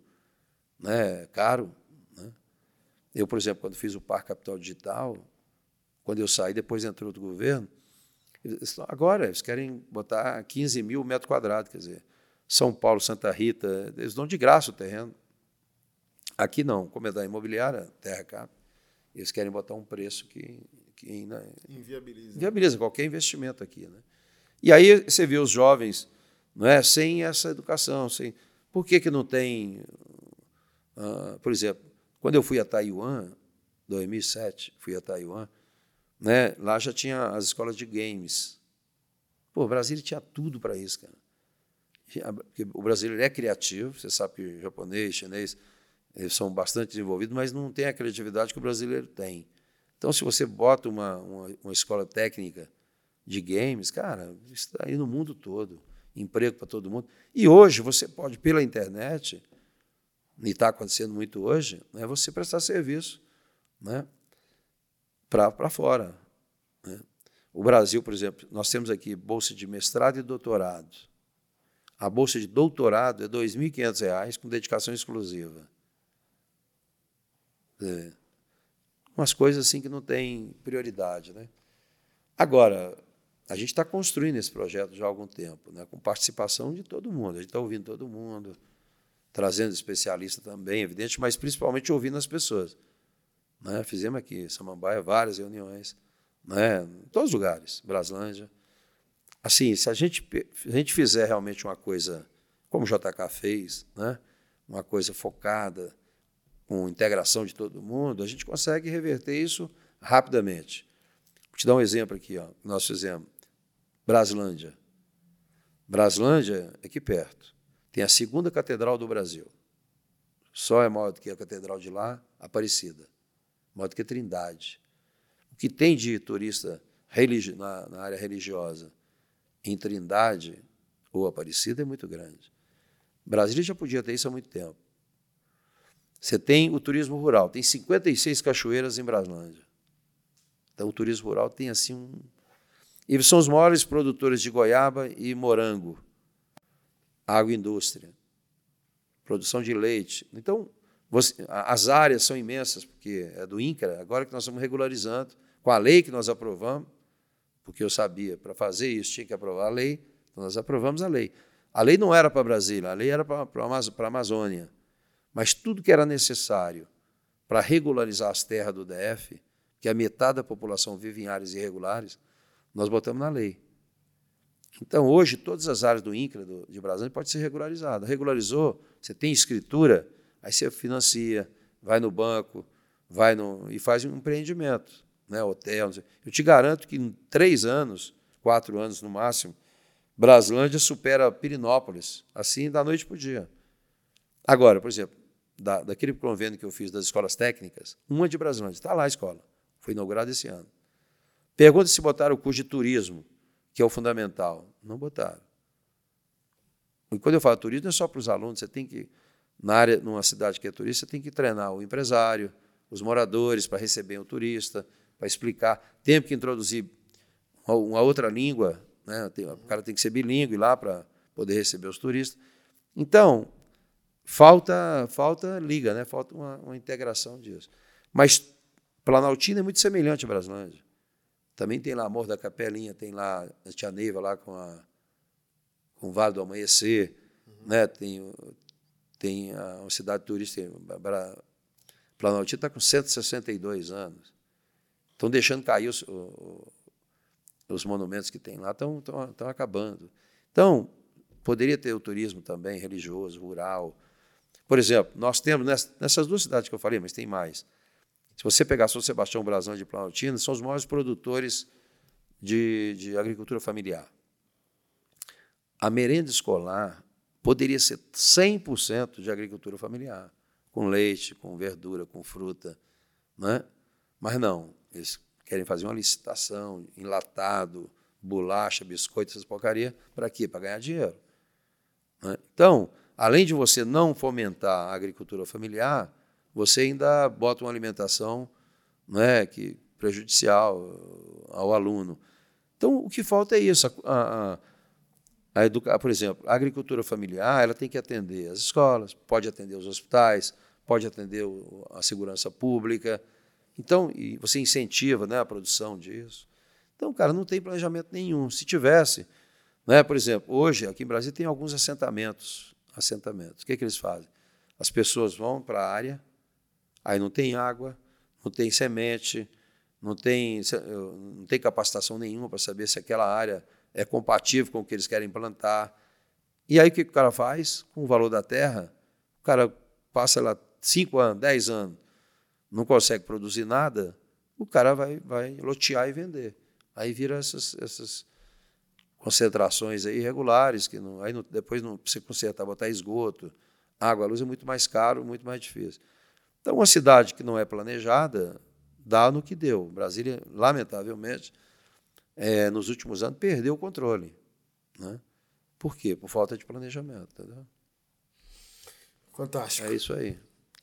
né, caro. Né? Eu, por exemplo, quando fiz o Parque Capital Digital, quando eu saí, depois entrou outro governo, eles, agora eles querem botar 15 mil metros quadrados, quer dizer, São Paulo, Santa Rita, eles dão de graça o terreno. Aqui não, como é da imobiliária, terra cap, eles querem botar um preço que que né, inviabiliza. inviabiliza qualquer investimento aqui. Né? E aí você vê os jovens não é, sem essa educação. Sem, por que, que não tem. Uh, por exemplo, quando eu fui a Taiwan, 2007, fui a Taiwan, né, lá já tinha as escolas de games. Pô, o Brasil tinha tudo para isso, cara. o brasileiro é criativo, você sabe que japonês, chinês, eles são bastante desenvolvidos, mas não tem a criatividade que o brasileiro tem. Então, se você bota uma, uma, uma escola técnica de games, cara, está aí no mundo todo, emprego para todo mundo. E hoje você pode, pela internet, e está acontecendo muito hoje, né, você prestar serviço né, para fora. Né. O Brasil, por exemplo, nós temos aqui bolsa de mestrado e doutorado. A bolsa de doutorado é R$ 2.500 com dedicação exclusiva. É umas coisas assim que não têm prioridade. Né? Agora, a gente está construindo esse projeto já há algum tempo, né? com participação de todo mundo. A gente está ouvindo todo mundo, trazendo especialista também, evidente, mas principalmente ouvindo as pessoas. Né? Fizemos aqui, Samambaia, várias reuniões, né? em todos os lugares, Braslândia. assim, se a gente, se a gente fizer realmente uma coisa como o JK fez, né? uma coisa focada, com integração de todo mundo, a gente consegue reverter isso rapidamente. Vou te dar um exemplo aqui, ó, nós fizemos. Braslândia. Braslândia é aqui perto. Tem a segunda catedral do Brasil. Só é maior do que a catedral de lá, Aparecida. Do que Trindade. O que tem de turista na, na área religiosa em Trindade ou Aparecida é muito grande. Brasília já podia ter isso há muito tempo. Você tem o turismo rural, tem 56 cachoeiras em Braslândia. Então o turismo rural tem assim um. E são os maiores produtores de goiaba e morango. Agroindústria. Produção de leite. Então, você, as áreas são imensas, porque é do INCRA, agora que nós estamos regularizando, com a lei que nós aprovamos, porque eu sabia, para fazer isso tinha que aprovar a lei, então nós aprovamos a lei. A lei não era para Brasília, a lei era para a Amazônia. Mas tudo que era necessário para regularizar as terras do DF, que a metade da população vive em áreas irregulares, nós botamos na lei. Então, hoje, todas as áreas do INCRA do, de Brasília podem ser regularizadas. Regularizou, você tem escritura, aí você financia, vai no banco, vai no, e faz um empreendimento né, hotel. Eu te garanto que em três anos, quatro anos no máximo, Braslândia supera Pirinópolis, assim da noite para o dia. Agora, por exemplo, da, daquele convênio que eu fiz das escolas técnicas, uma de Braslândia, está lá a escola, foi inaugurada esse ano. Pergunta se botaram o curso de turismo, que é o fundamental. Não botaram. E quando eu falo turismo, não é só para os alunos, você tem que, na área, numa cidade que é turista, tem que treinar o empresário, os moradores para receber o turista, para explicar. Tem que introduzir uma outra língua, né? o cara tem que ser bilíngue lá para poder receber os turistas. Então, falta falta liga, né? falta uma, uma integração disso. Mas Planaltina é muito semelhante a Braslândia. Também tem lá Amor da Capelinha, tem lá a Tia Neiva lá com, a, com o Vale do Amanhecer, uhum. né? tem, tem a, uma cidade turística, Planaltina está com 162 anos. Estão deixando cair os, os monumentos que tem lá, estão, estão, estão acabando. Então, poderia ter o turismo também religioso, rural. Por exemplo, nós temos nessas duas cidades que eu falei, mas tem mais. Se você pegar São Sebastião Brasão de Planaltina, são os maiores produtores de, de agricultura familiar. A merenda escolar poderia ser 100% de agricultura familiar, com leite, com verdura, com fruta, né? mas não. Eles querem fazer uma licitação, enlatado, bolacha, biscoito, essas porcaria, para quê? Para ganhar dinheiro. Né? Então, além de você não fomentar a agricultura familiar, você ainda bota uma alimentação né, que prejudicial ao aluno. Então, o que falta é isso. A, a, a educa... Por exemplo, a agricultura familiar ela tem que atender as escolas, pode atender os hospitais, pode atender a segurança pública, então, você incentiva né, a produção disso. Então, cara, não tem planejamento nenhum. Se tivesse, né, por exemplo, hoje aqui em Brasília tem alguns assentamentos. Assentamentos. O que, é que eles fazem? As pessoas vão para a área, aí não tem água, não tem semente, não tem, não tem capacitação nenhuma para saber se aquela área é compatível com o que eles querem plantar. E aí o que o cara faz? Com o valor da terra, o cara passa lá 5 anos, 10 anos, não consegue produzir nada, o cara vai, vai lotear e vender. Aí vira essas, essas concentrações aí irregulares, que não, aí não, depois não precisa consertar, botar esgoto, água, luz é muito mais caro, muito mais difícil. Então, uma cidade que não é planejada, dá no que deu. Brasília, lamentavelmente, é, nos últimos anos, perdeu o controle. Né? Por quê? Por falta de planejamento. Entendeu? Fantástico. É isso aí.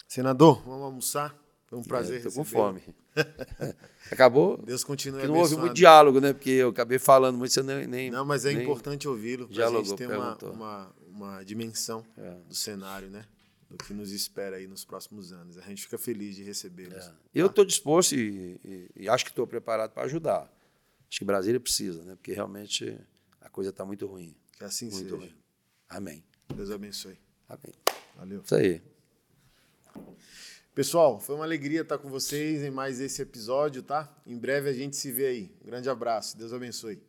Senador, vamos almoçar? Foi um prazer. Estou é, com fome. Acabou? Deus continue que não houve muito diálogo, né? Porque eu acabei falando muito, você nem. nem não, mas é importante ouvi-lo. Para a gente ter uma, uma, uma, dimensão é. do cenário, né? Do que nos espera aí nos próximos anos. A gente fica feliz de recebê-los. É. Tá? Eu estou disposto e, e, e, acho que estou preparado para ajudar. Acho que Brasília precisa, né? Porque realmente a coisa está muito ruim. Que assim muito seja. Ruim. Amém. Deus abençoe. Amém. Valeu. Isso aí. Pessoal, foi uma alegria estar com vocês em mais esse episódio, tá? Em breve a gente se vê aí. Um grande abraço. Deus abençoe.